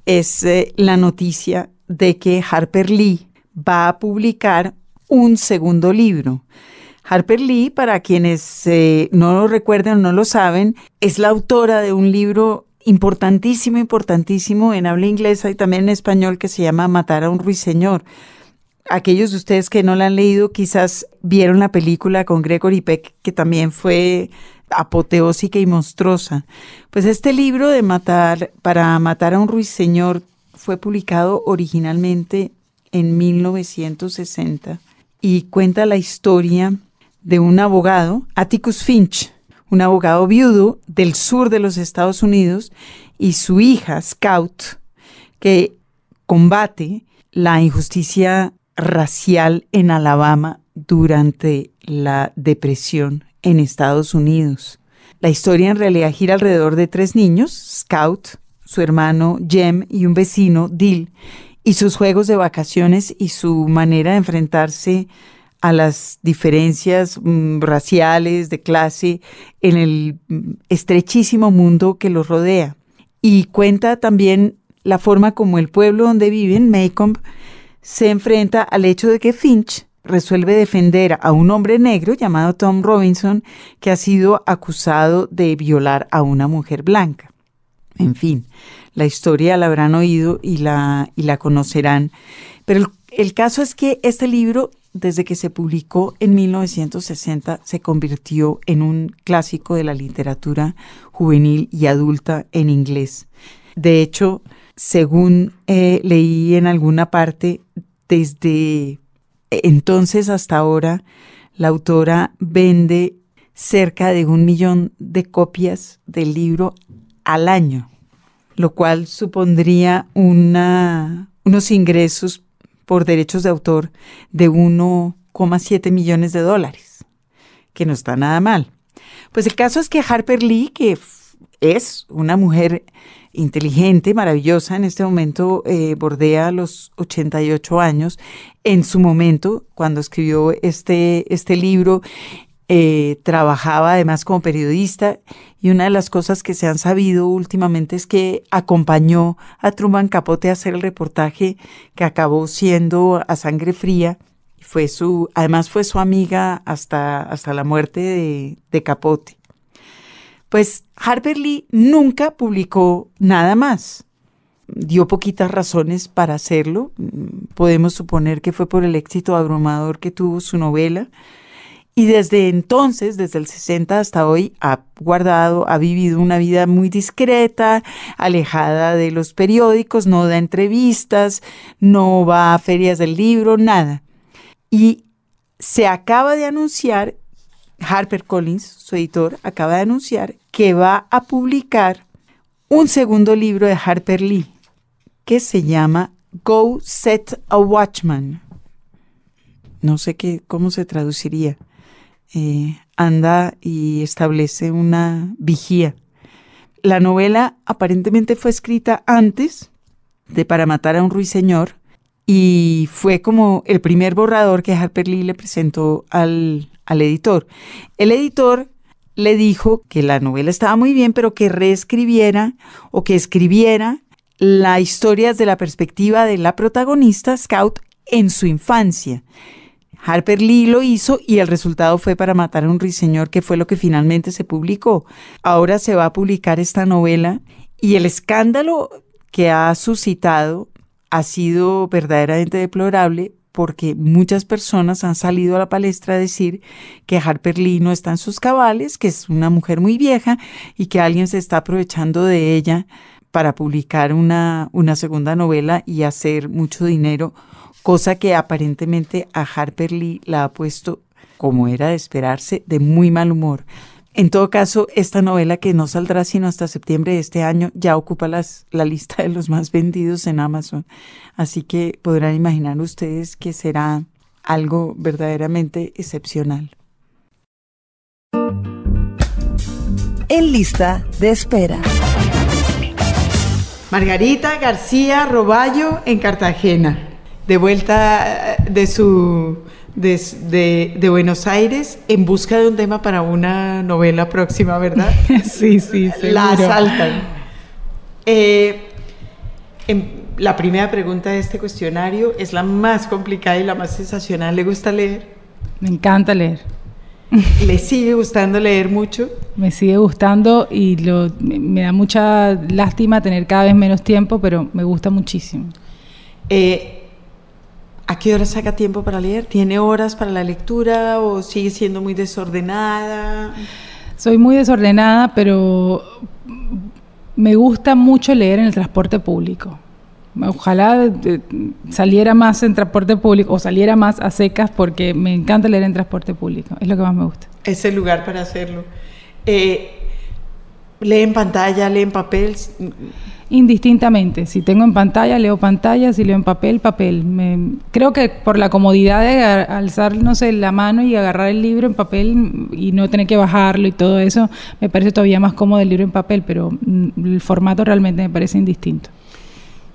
es eh, la noticia de que Harper Lee va a publicar un segundo libro. Harper Lee, para quienes eh, no lo recuerden o no lo saben, es la autora de un libro importantísimo, importantísimo en habla inglesa y también en español que se llama Matar a un ruiseñor. Aquellos de ustedes que no la han leído quizás vieron la película con Gregory Peck, que también fue apoteósica y monstruosa. Pues este libro de matar, para matar a un ruiseñor, fue publicado originalmente en 1960 y cuenta la historia de un abogado, Atticus Finch, un abogado viudo del sur de los Estados Unidos, y su hija, Scout, que combate la injusticia racial en Alabama durante la depresión en Estados Unidos. La historia en realidad gira alrededor de tres niños, Scout, su hermano Jem y un vecino, Dill, y sus juegos de vacaciones y su manera de enfrentarse a las diferencias mm, raciales, de clase, en el mm, estrechísimo mundo que los rodea. Y cuenta también la forma como el pueblo donde viven, Maycomb, se enfrenta al hecho de que Finch resuelve defender a un hombre negro llamado Tom Robinson que ha sido acusado de violar a una mujer blanca. En fin, la historia la habrán oído y la, y la conocerán. Pero el, caso es que este libro, desde que se publicó en 1960, se convirtió en un clásico de la literatura juvenil y adulta en inglés. De hecho, según eh, leí en alguna parte, desde entonces hasta ahora, la autora vende cerca de un millón de copias del libro al año, lo cual supondría una, unos ingresos por derechos de autor de 1,7 millones de dólares, que no está nada mal. Pues el caso es que Harper Lee, que es una mujer inteligente, maravillosa, en este momento eh, bordea los 88 años. En su momento, cuando escribió este, este libro, eh, trabajaba además como periodista y una de las cosas que se han sabido últimamente es que acompañó a Truman Capote a hacer el reportaje que acabó siendo a sangre fría. Fue su, además fue su amiga hasta, hasta la muerte de, de Capote. Pues Harper Lee nunca publicó nada más. Dio poquitas razones para hacerlo. Podemos suponer que fue por el éxito abrumador que tuvo su novela. Y desde entonces, desde el 60 hasta hoy, ha guardado, ha vivido una vida muy discreta, alejada de los periódicos, no da entrevistas, no va a ferias del libro, nada. Y se acaba de anunciar Harper Collins, su editor, acaba de anunciar que va a publicar un segundo libro de Harper Lee que se llama Go Set a Watchman. No sé qué, cómo se traduciría. Eh, anda y establece una vigía. La novela aparentemente fue escrita antes de Para matar a un ruiseñor y fue como el primer borrador que Harper Lee le presentó al, al editor. El editor le dijo que la novela estaba muy bien, pero que reescribiera o que escribiera la historia desde la perspectiva de la protagonista, Scout, en su infancia. Harper Lee lo hizo y el resultado fue para matar a un ruiseñor, que fue lo que finalmente se publicó. Ahora se va a publicar esta novela y el escándalo que ha suscitado ha sido verdaderamente deplorable porque muchas personas han salido a la palestra a decir que Harper Lee no está en sus cabales, que es una mujer muy vieja y que alguien se está aprovechando de ella para publicar una, una segunda novela y hacer mucho dinero, cosa que aparentemente a Harper Lee la ha puesto, como era de esperarse, de muy mal humor. En todo caso, esta novela que no saldrá sino hasta septiembre de este año ya ocupa las, la lista de los más vendidos en Amazon. Así que podrán imaginar ustedes que será algo verdaderamente excepcional. En lista de espera. Margarita García Roballo en Cartagena, de vuelta eh, de su de, de, Buenos Aires en busca de un tema para una novela próxima, ¿verdad? sí, sí, seguro. La asaltan. Eh, en, la primera pregunta de este cuestionario es la más complicada y la más sensacional. ¿Le gusta leer? Me encanta leer. ¿Le sigue gustando leer mucho? Me sigue gustando y lo, me da mucha lástima tener cada vez menos tiempo, pero me gusta muchísimo. Eh, ¿A qué hora saca tiempo para leer? ¿Tiene horas para la lectura o sigue siendo muy desordenada? Soy muy desordenada, pero me gusta mucho leer en el transporte público. Ojalá eh, saliera más en transporte público o saliera más a secas porque me encanta leer en transporte público. Es lo que más me gusta. Es el lugar para hacerlo. Eh, ¿Lee en pantalla, lee en papel? Indistintamente. Si tengo en pantalla, leo pantalla. Si leo en papel, papel. Me, creo que por la comodidad de alzar, no la mano y agarrar el libro en papel y no tener que bajarlo y todo eso, me parece todavía más cómodo el libro en papel, pero mm, el formato realmente me parece indistinto.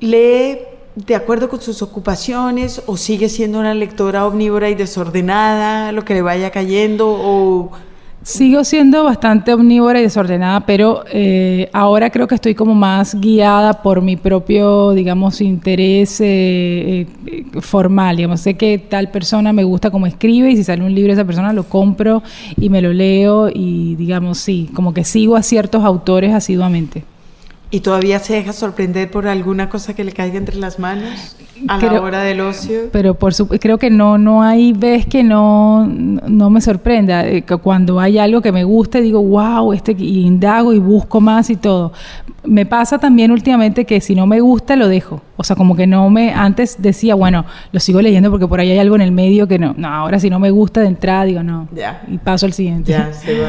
¿Lee de acuerdo con sus ocupaciones o sigue siendo una lectora omnívora y desordenada, lo que le vaya cayendo o Sigo siendo bastante omnívora y desordenada, pero eh, ahora creo que estoy como más guiada por mi propio, digamos, interés eh, eh, formal. Digamos, sé que tal persona me gusta como escribe y si sale un libro de esa persona lo compro y me lo leo y, digamos, sí, como que sigo a ciertos autores asiduamente. ¿Y todavía se deja sorprender por alguna cosa que le caiga entre las manos a la hora del ocio? Pero por su, creo que no no hay vez que no, no me sorprenda. Eh, cuando hay algo que me gusta, digo, wow, este, y indago y busco más y todo. Me pasa también últimamente que si no me gusta, lo dejo. O sea, como que no me. Antes decía, bueno, lo sigo leyendo porque por ahí hay algo en el medio que no. No, ahora si no me gusta de entrada, digo, no. Ya. Y paso al siguiente. Ya, se va.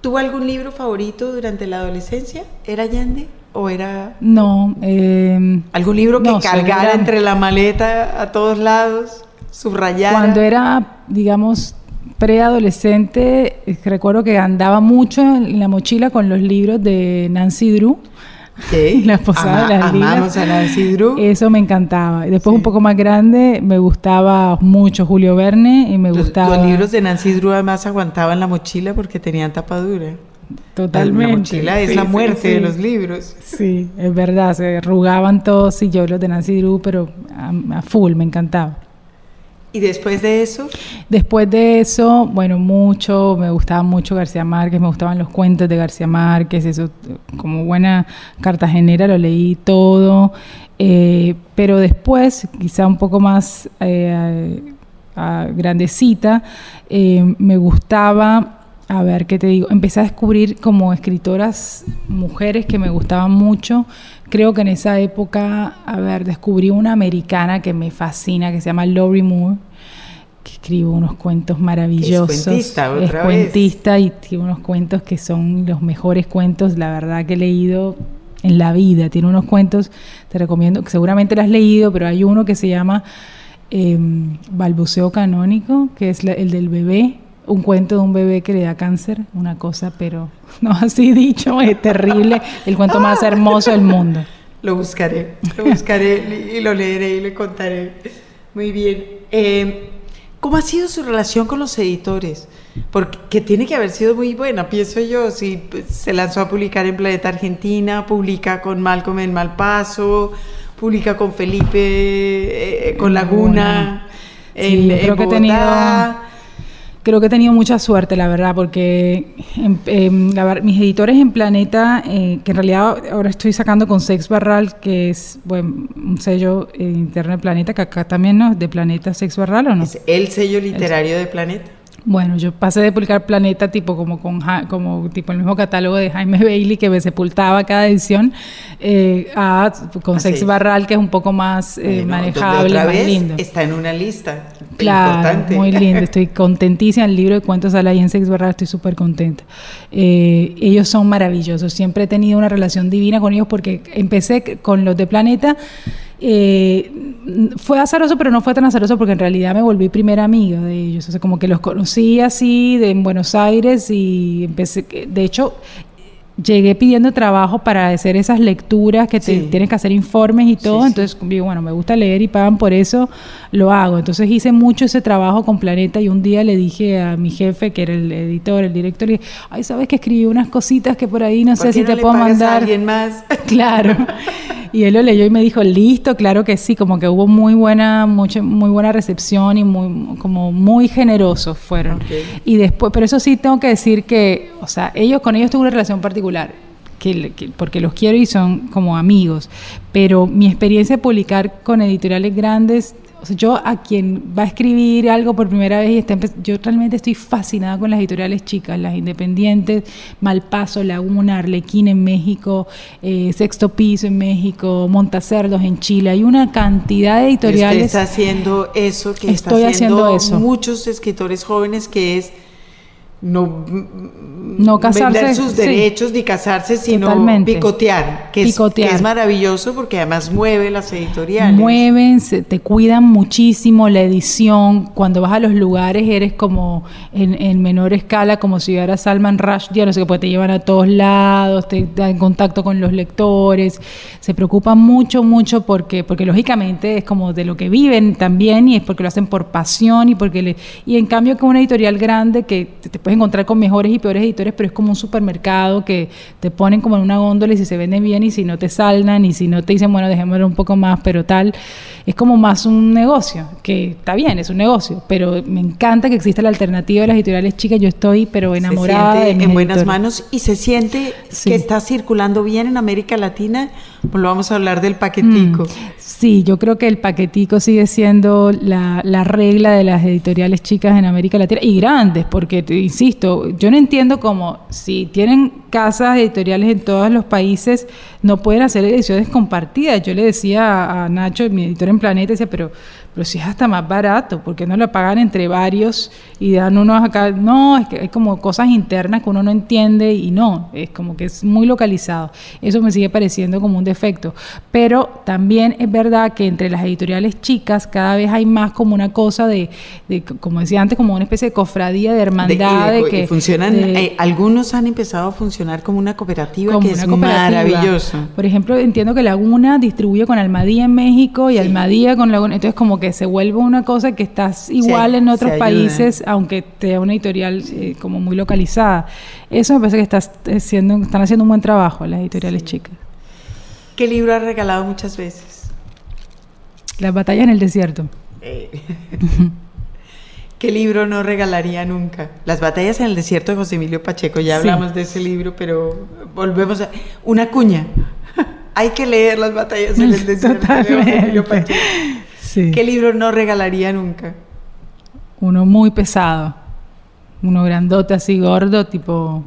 ¿Tuvo algún libro favorito durante la adolescencia? ¿Era Allende? ¿O era.? No. Eh, ¿Algún libro que no, cargara segura- entre la maleta a todos lados? ¿Subrayara? Cuando era, digamos, preadolescente, eh, recuerdo que andaba mucho en la mochila con los libros de Nancy Drew. Sí. La posada de las Amamos lilas. a Nancy Drew. Eso me encantaba. Y después Sí. un poco más grande me gustaba mucho Julio Verne y me Los- gustaba Los libros de Nancy Drew además aguantaban la mochila porque tenían tapadura. totalmente. La mochila es Sí, la sí, muerte sí. de los libros. Sí, es verdad, se arrugaban todos y yo los de Nancy Drew, pero a, a full, me encantaba. Y después de eso, Después de eso, bueno, mucho, me gustaba mucho García Márquez, me gustaban los cuentos de García Márquez, eso como buena cartagenera lo leí todo, eh, pero después, quizá un poco más eh, grandecita, eh, me gustaba, a ver, ¿qué te digo? Empecé a descubrir como escritoras mujeres que me gustaban mucho. Creo que en esa época, a ver, descubrí una americana que me fascina, que se llama Laurie Moore que escribe unos cuentos maravillosos. Es cuentista, otra Es vez. cuentista y tiene unos cuentos que son los mejores cuentos, la verdad, que he leído en la vida. Tiene unos cuentos, te recomiendo, que seguramente lo has leído, pero hay uno que se llama eh, Balbuceo Canónico, que es la- el del bebé. Un cuento de un bebé que le da cáncer, una cosa, pero no así dicho, es terrible. El cuento más hermoso del mundo. lo buscaré. Lo buscaré y lo leeré y le contaré. Muy bien. Eh, ¿Cómo ha sido su relación con los editores? Porque tiene que haber sido muy buena, pienso yo. Si pues, se lanzó a publicar en Planeta Argentina, publica con Malcolm en Malpaso, publica con Felipe, eh, con Laguna, en, Sí, en creo que he Bogotá. Creo que he tenido mucha suerte, la verdad, porque em, em, la mis editores en Planeta, eh, que en realidad ahora estoy sacando con Sex Barral, que es bueno, un sello eh, interno de Planeta, que acá también no, de Planeta Sex Barral o no. Es el sello literario de Planeta. Bueno, yo pasé de publicar Planeta tipo como con Ja- como tipo el mismo catálogo de Jaime Bailey que me sepultaba cada edición eh, a con Ah, Sex. Barral que es un poco más eh, Bueno, manejable, otra más vez lindo. está en una lista Claro, importante. muy lindo. Estoy contentísima. El libro de cuentos sale ahí en Sex Barral. Estoy súper contenta. Eh, ellos son maravillosos. Siempre he tenido una relación divina con ellos porque empecé con los de Planeta. Eh, fue azaroso, pero no fue tan azaroso porque en realidad me volví primera amiga de ellos. O sea, como que los conocí así de, en Buenos Aires y empecé. De hecho, llegué pidiendo trabajo para hacer esas lecturas que te, Sí. tienes que hacer informes y todo. sí. Entonces, digo, bueno, me gusta leer y pagan por eso, lo hago. Entonces hice mucho ese trabajo con Planeta y un día le dije a mi jefe, que era el editor, el director, le dije, ay, sabes que escribí unas cositas que por ahí no ¿Por sé qué si no te le puedo pagas a mandar. alguien más? Claro. Y él lo leyó y me dijo, listo, claro que sí, como que hubo muy buena, mucha, muy buena recepción y muy, como muy generosos fueron. Y después, pero eso sí tengo que decir que, o sea, ellos con ellos tuve una relación particular, que, que- porque los quiero y son como amigos, pero mi experiencia de publicar con editoriales grandes, o sea, yo a quien va a escribir algo por primera vez y está yo realmente estoy fascinada con las editoriales chicas, las independientes, Malpaso, Laguna, Arlequín en México, eh, Sexto Piso en México, Montacerdos en Chile. Hay una cantidad de editoriales. Usted está haciendo eso que estoy está haciendo, haciendo eso. muchos escritores jóvenes que es no, no casarse, vender sus sí. derechos ni casarse, sino Totalmente. picotear, que, Picotear. Es, que es maravilloso porque además mueve las editoriales. Mueven, se- te cuidan muchísimo la edición. Cuando vas a los lugares eres como en, en menor escala, como si fuera Salman Rushdie, no sé qué, pues te llevan a todos lados, te dan contacto con los lectores. Se preocupan mucho, mucho porque, porque lógicamente es como de lo que viven también y es porque lo hacen por pasión y porque le, y en cambio que una editorial grande que te, te puedes encontrar con mejores y peores editores, pero es como un supermercado que te ponen como en una góndola y si se venden bien y si no te saldan y si no te dicen, bueno, dejémoslo un poco más, pero tal, es como más un negocio, que está bien, es un negocio, pero me encanta que exista la alternativa de las editoriales chicas, yo estoy pero enamorada se de siente mis en buenas editores. manos y se siente Sí. que está circulando bien en América Latina. Pues lo vamos a hablar del paquetico. Mm, Sí, yo creo que el paquetico sigue siendo la, la regla de las editoriales chicas en América Latina y grandes, porque insisto, yo no entiendo cómo si tienen casas editoriales en todos los países no pueden hacer ediciones compartidas. Yo le decía a, Nacho, mi editor en Planeta, decía, pero, pero si es hasta más barato, porque no lo pagan entre varios y dan unos acá? No, es que hay como cosas internas que uno no entiende y no, es como que es muy localizado. Eso me sigue pareciendo como un defecto. Pero también es verdad que entre las editoriales chicas cada vez hay más como una cosa de, de como decía antes, como una especie de cofradía, de hermandad, de, que... funcionan, eh, algunos han empezado a funcionar como una cooperativa como que una es cooperativa. maravilloso. Por ejemplo, entiendo que Laguna distribuye con Almadía en México y Almadía con Laguna. Entonces, como que se vuelve una cosa que estás igual en otros países, aunque sea una editorial eh, como muy localizada. Eso me parece que estás haciendo, están haciendo un buen trabajo las editoriales chicas. ¿Qué libro has regalado muchas veces? Las batallas en el desierto. ¿Qué libro no regalaría nunca? Las batallas en el desierto de José Emilio Pacheco. Ya Sí. hablamos de ese libro, pero volvemos a... Una cuña. Hay que leer las batallas en el desierto de José Emilio. Pacheco. Sí. ¿Qué libro no regalaría nunca? Uno muy pesado. Uno grandote así, gordo, tipo...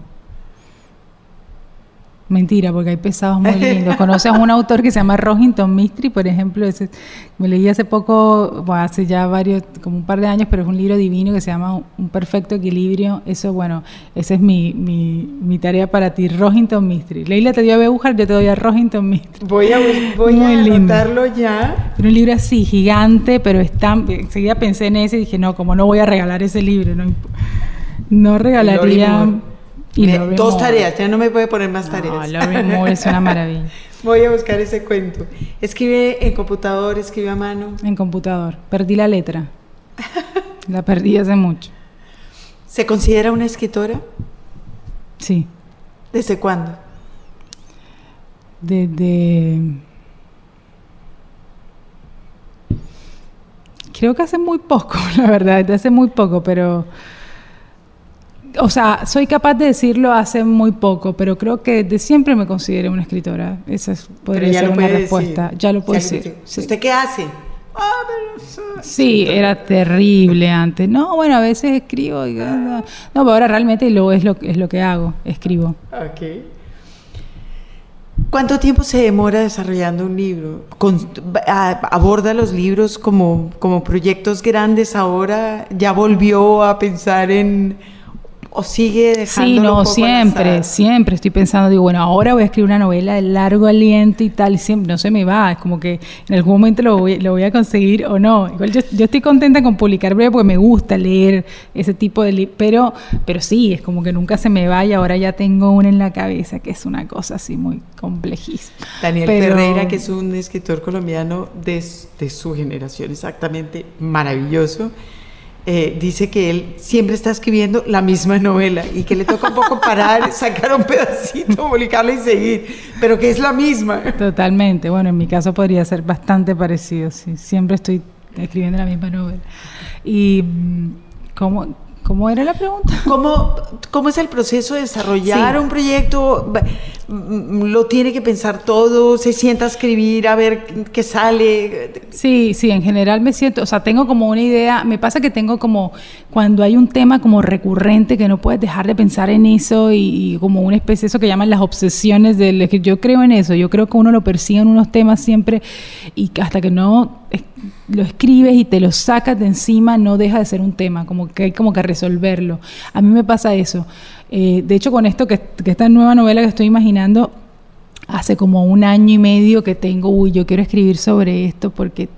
Mentira, porque hay pesados muy lindos. Conoces a un autor que se llama Rohinton Mistry, por ejemplo, ese, me leí hace poco, bueno, hace ya varios, como un par de años, pero es un libro divino que se llama Un perfecto equilibrio. Eso, bueno, esa es mi, mi, mi tarea para ti, Rohinton Mistry. Leila te dio a Beujar, yo te doy a Rohinton Mistry. Voy a, voy Muy a anotarlo ya. Era un libro así, gigante, pero es tan... Enseguida pensé en ese y dije, no, como no voy a regalar ese libro, no, no regalaría... Y Me- dos tareas, ya no me puede poner más No, tareas. Lori Moore es una maravilla. Voy a buscar ese cuento. Escribe en computador, escribe a mano. En computador. Perdí la letra. La perdí hace mucho. ¿Se considera una escritora? Sí. ¿Desde cuándo? Desde... Creo que hace muy poco, la verdad, desde hace muy poco, pero... O sea, soy capaz de decirlo hace muy poco, pero creo que desde siempre me considero una escritora. Esa es- podría ser una respuesta. decir. Ya lo puedo Ya decir. sí. ¿Usted qué hace? Ah. Sí, era terrible antes. No, bueno, a veces escribo. y- no, pero ahora realmente lo es lo, es lo que hago, escribo. Ok. ¿Cuánto tiempo se demora desarrollando un libro? Con- a- ¿Aborda los libros como, como proyectos grandes ahora? ¿Ya volvió a pensar en... o sigue dejando Sí, no, siempre, siempre estoy pensando, digo, bueno, ahora voy a escribir una novela de largo aliento y tal, y siempre, no se me va, es como que en algún momento lo voy, lo voy a conseguir o no. Igual yo, yo estoy contenta con publicar breve porque me gusta leer ese tipo de libros, pero, pero sí, es como que nunca se me va y ahora ya tengo una en la cabeza que es una cosa así muy complejísima. Daniel Pero- Ferreira, que es un escritor colombiano de, de su generación, exactamente maravilloso, eh, dice que él siempre está escribiendo la misma novela y que le toca un poco parar, sacar un pedacito, publicarla y seguir, pero que es la misma. Totalmente. Bueno, en mi caso podría ser bastante parecido. Sí. Siempre estoy escribiendo la misma novela. ¿Y mm, cómo, era la pregunta? ¿Cómo, cómo es el proceso de desarrollar Sí. un proyecto? mm, lo tiene que pensar todo, se sienta a escribir, a ver qué sale. Sí, sí, en general me siento, o sea, tengo como una idea, me pasa que tengo como, cuando hay un tema como recurrente que no puedes dejar de pensar en eso y, como una especie eso que llaman las obsesiones del yo creo en eso, yo creo que uno lo persigue en unos temas siempre y hasta que no lo escribes y te lo sacas de encima, no deja de ser un tema, como que hay como que resolverlo. A mí me pasa eso. Eh, de hecho, con esto, que, esta nueva novela que estoy imaginando, hace como un año y medio que tengo, uy, yo quiero escribir sobre esto porque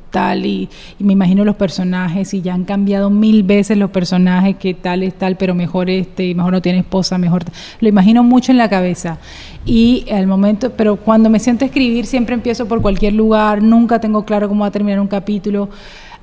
y, me imagino los personajes, y ya han cambiado mil veces los personajes, que tal es tal, pero mejor este, mejor no tiene esposa, mejor. Lo imagino mucho en la cabeza. Y al momento, pero cuando me siento a escribir, siempre empiezo por cualquier lugar, nunca tengo claro cómo va a terminar un capítulo.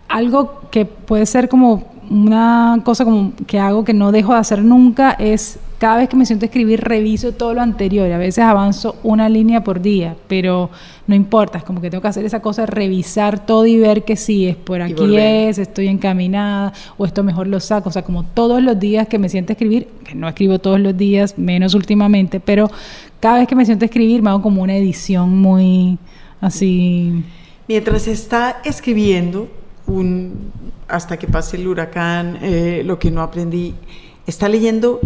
Algo que puede ser como una cosa como que hago que no dejo de hacer nunca es cada vez que me siento a escribir reviso todo lo anterior. A veces avanzo una línea por día, pero no importa, es como que tengo que hacer esa cosa, revisar todo y ver que sí, es por aquí es, estoy encaminada, o esto mejor lo saco. O sea, como todos los días que me siento a escribir, que no escribo todos los días, menos últimamente, pero cada vez que me siento a escribir me hago como una edición muy así. Mientras está escribiendo, un, hasta que pase el huracán, eh, lo que no aprendí, está leyendo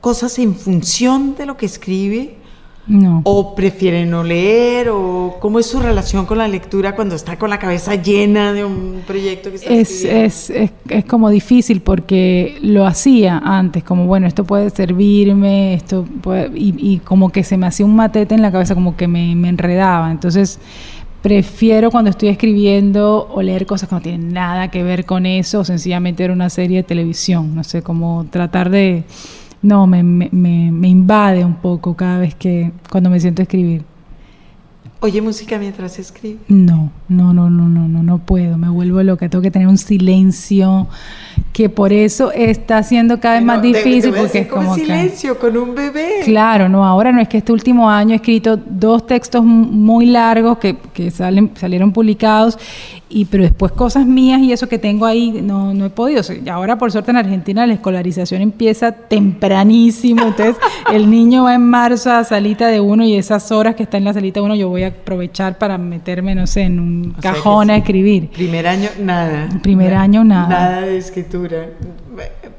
cosas en función de lo que escribe? No. ¿O prefiere no leer? ¿O cómo es su relación con la lectura cuando está con la cabeza llena de un proyecto que está es, es, es, es, como difícil porque lo hacía antes, como bueno, esto puede servirme, esto y, como que se me hacía un matete en la cabeza, como que me, me enredaba. Entonces prefiero cuando estoy escribiendo o leer cosas que no tienen nada que ver con eso, o sencillamente ver una serie de televisión, no sé, como tratar de no, me, me, me, invade un poco cada vez que, cuando me siento a escribir. ¿Oye música mientras escribe? No, no, no, no, no, no, no puedo, me vuelvo loca, tengo que tener un silencio que por eso está siendo cada vez más difícil porque es como silencio con un bebé. Claro, no, ahora no es que este último año he escrito dos textos muy largos que, que salen, salieron publicados y pero después cosas mías y eso que tengo ahí no, no he podido. Y ahora por suerte en Argentina la escolarización empieza tempranísimo, entonces el niño va en marzo a salita de uno y esas horas que está en la salita de uno yo voy a aprovechar para meterme, no sé, en un cajón a escribir. Primer año nada. Primer año nada. Nada de escritura.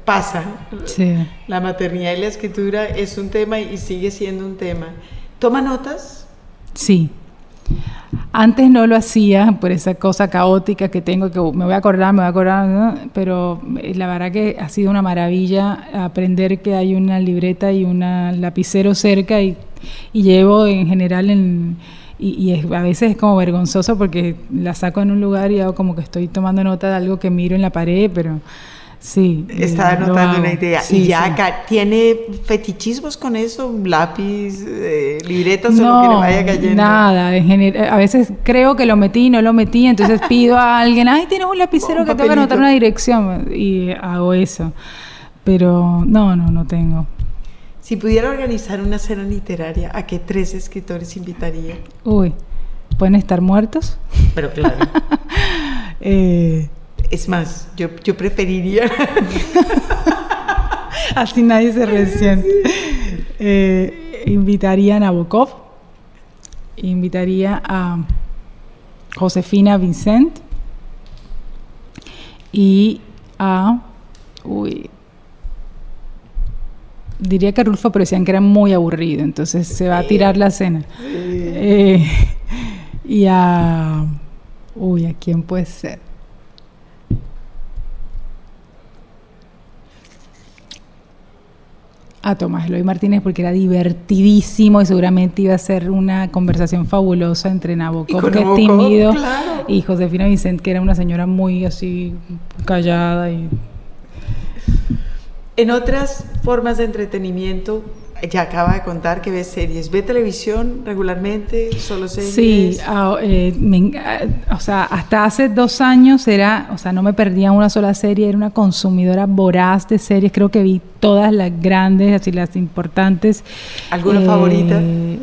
Pasa. Sí. La maternidad y la escritura es un tema y sigue siendo un tema. ¿Toma notas? Sí. Antes no lo hacía por esa cosa caótica que tengo, que me voy a acordar, me voy a acordar, pero eh, la verdad que ha sido una maravilla aprender que hay una libreta y un lapicero cerca y, llevo en general en, y, a veces es como vergonzoso porque la saco en un lugar y hago como que estoy tomando nota de algo que miro en la pared, pero Sí. Estaba anotando una idea. ¿Y ya acá tiene fetichismos con eso? ¿Lápiz, eh, libretas o lo que le vaya cayendo? Nada. a veces creo que lo metí, no lo metí, entonces pido a alguien, ay, tienes un lapicero que tengo que anotar una dirección. Y hago eso. Pero no, no, no tengo. Si pudiera organizar una cena literaria, ¿a qué tres escritores invitaría? Uy, ¿pueden estar muertos? Pero claro. eh, es más, yo, yo preferiría... Así nadie se resiente. Eh, invitaría a Nabokov, invitaría a Josefina Vincent y a... Uy, diría que Rulfo, pero decían que era muy aburrido, entonces se va a tirar la cena. Eh, y a... Uy, ¿a quién puede ser? A Tomás Eloy Martínez porque era divertidísimo y seguramente iba a ser una conversación fabulosa entre Nabokov, que es tímido, y Josefina Vicente, que era una señora muy así callada. y En otras formas de entretenimiento, ya acaba de contar que ve series. ¿Ve televisión regularmente? ¿Solo series? Sí, ah, eh, ah, o sea, hasta hace dos años era, o sea, no me perdía una sola serie, era una consumidora voraz de series. Creo que vi todas las grandes, así las importantes. ¿Alguna favorita? Eh,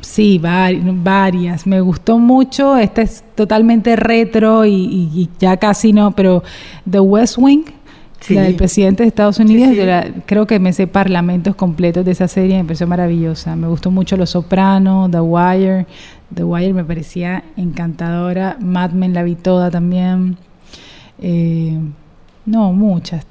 sí, varias. Me gustó mucho. Esta es totalmente retro y, y ya casi no, pero The West Wing Sí. La del presidente de Estados Unidos, Sí, sí. yo la- creo que me sé parlamentos completos de esa serie, me pareció maravillosa. Me gustó mucho Los Sopranos, The Wire. The Wire me parecía encantadora. Mad Men la vi toda también. Eh, no, muchas.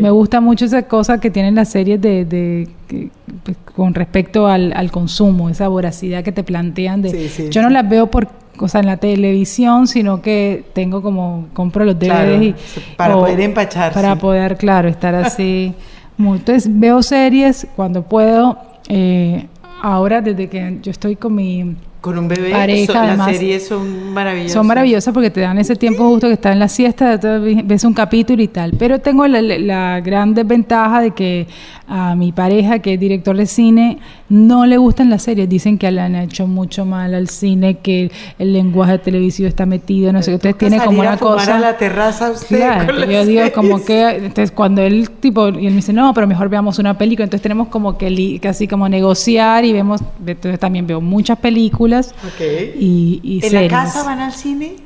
Me, gusta mucho esa cosa que tienen las series de, de- que- pues, con respecto al, al consumo, esa voracidad que te plantean. De, Sí, sí, yo no las veo por o sea, en la televisión, sino que tengo como, compro los DVDs Claro, y, para o- poder empacharse. Para poder, claro, estar así. muy- Entonces, veo series cuando puedo. eh, ahora, desde que yo estoy con mi Con un bebé, Pareja, so- además. las series son maravillosas. son maravillosas porque te dan ese tiempo justo que está en la siesta, ves un capítulo y tal. Pero tengo la, la gran desventaja de que a mi pareja, que es director de cine, no le gustan las series. Dicen que le han hecho mucho mal al cine, que el lenguaje televisivo está metido, no sé Toca tiene como una a fumar cosa. a la terraza usted Claro, con las yo digo como que, entonces cuando él tipo, y él me dice, no, pero mejor veamos una película, entonces tenemos como que li- casi como negociar y vemos, entonces también veo muchas películas Ok. y, y ¿En series. la casa van al cine?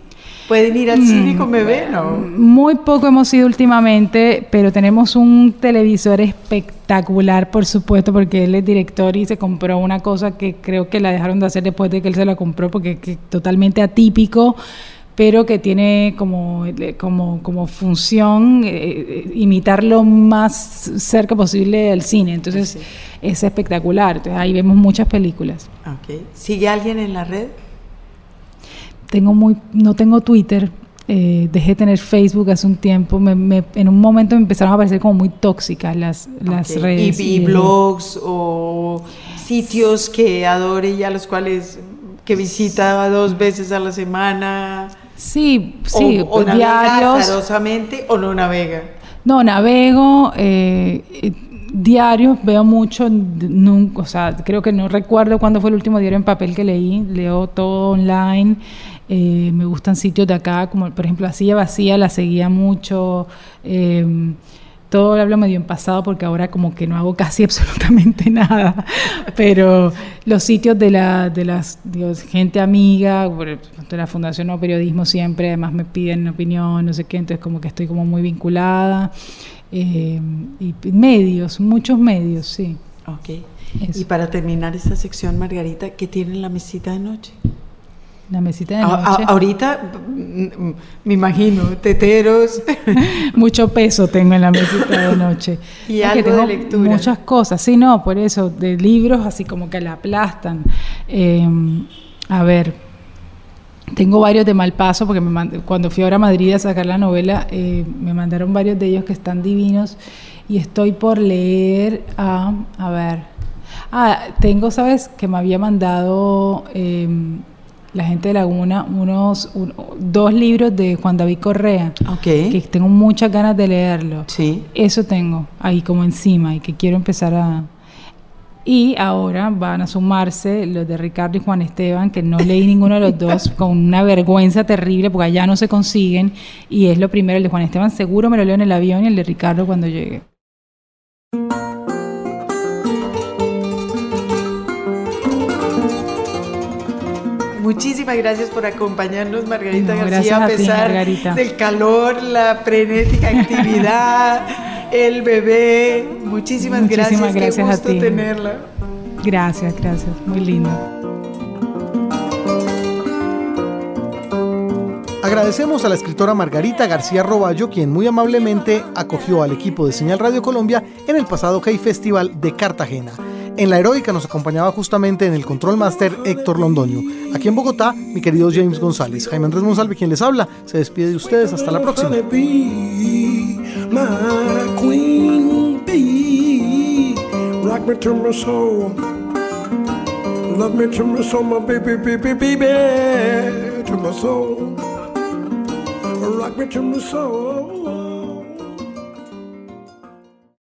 ¿Pueden ir al cine con bebé? No. Muy poco hemos ido últimamente, pero tenemos un televisor espectacular, por supuesto, porque él es director y se compró una cosa que creo que la dejaron de hacer después de que él se la compró, porque es totalmente atípico, pero que tiene como, como, como función eh, eh, imitar lo más cerca posible del cine. Entonces es espectacular. Entonces ahí vemos muchas películas. Ok. ¿Sigue alguien en la red? tengo muy no tengo Twitter eh, dejé de tener Facebook hace un tiempo me- me- en un momento me empezaron a parecer como muy tóxicas las, las Ok. redes Y, y blogs o sitios que adore y a los cuales que visita dos veces a la semana. Sí sí o, o pues, navega diarios azarosamente o no navega. no navego eh, eh, diarios veo mucho nunca o sea creo que no recuerdo cuándo fue el último diario en papel que leí leo todo online eh, me gustan sitios de acá como por ejemplo la silla vacía la seguía mucho eh, todo lo hablo medio en pasado porque ahora como que no hago casi absolutamente nada, pero los sitios de la de las digo, gente amiga, de la Fundación No Periodismo siempre, además me piden opinión, no sé qué, entonces como que estoy como muy vinculada. eh, y medios, muchos medios, sí. Ok. Eso. Y para terminar esta sección, Margarita, ¿qué tiene en la mesita de noche? La mesita de A- a- noche. ahorita, mm, me imagino, teteros. Mucho peso tengo en la mesita de noche. Y Porque algo de tengo lectura. Muchas cosas, sí, no, por eso, de libros así como que la aplastan. Eh, a ver, tengo varios de Malpaso, porque me mand- cuando fui ahora a Madrid a sacar la novela, eh, me mandaron varios de ellos que están divinos. Y estoy por leer a, a ver, ah, tengo, ¿sabes? Que me había mandado eh, la gente de Laguna unos, un- dos libros de Juan David Correa que tengo muchas ganas de leerlo. Sí. Eso tengo ahí como encima y que quiero empezar a... Y ahora van a sumarse los de Ricardo y Juan Esteban, que no leí ninguno de los dos, con una vergüenza terrible, porque allá no se consiguen. Y es lo primero, el de Juan Esteban seguro me lo leo en el avión y el de Ricardo cuando llegue. Muchísimas gracias por acompañarnos, Margarita No, García, a a ti, pesar del calor, la frenética actividad, el bebé. Muchísimas, Muchísimas gracias, gracias qué a gusto ti. tenerla. Gracias, gracias. Muy lindo. Agradecemos a la escritora Margarita García Roballo, quien muy amablemente acogió al equipo de Señal Radio Colombia en el pasado Hey Festival de Cartagena. En la heroica nos acompañaba justamente en el Control Master Héctor Londoño. Aquí en Bogotá, mi querido James González. Jaime Andrés Monsalve, quien les habla, se despide de ustedes. Hasta la próxima.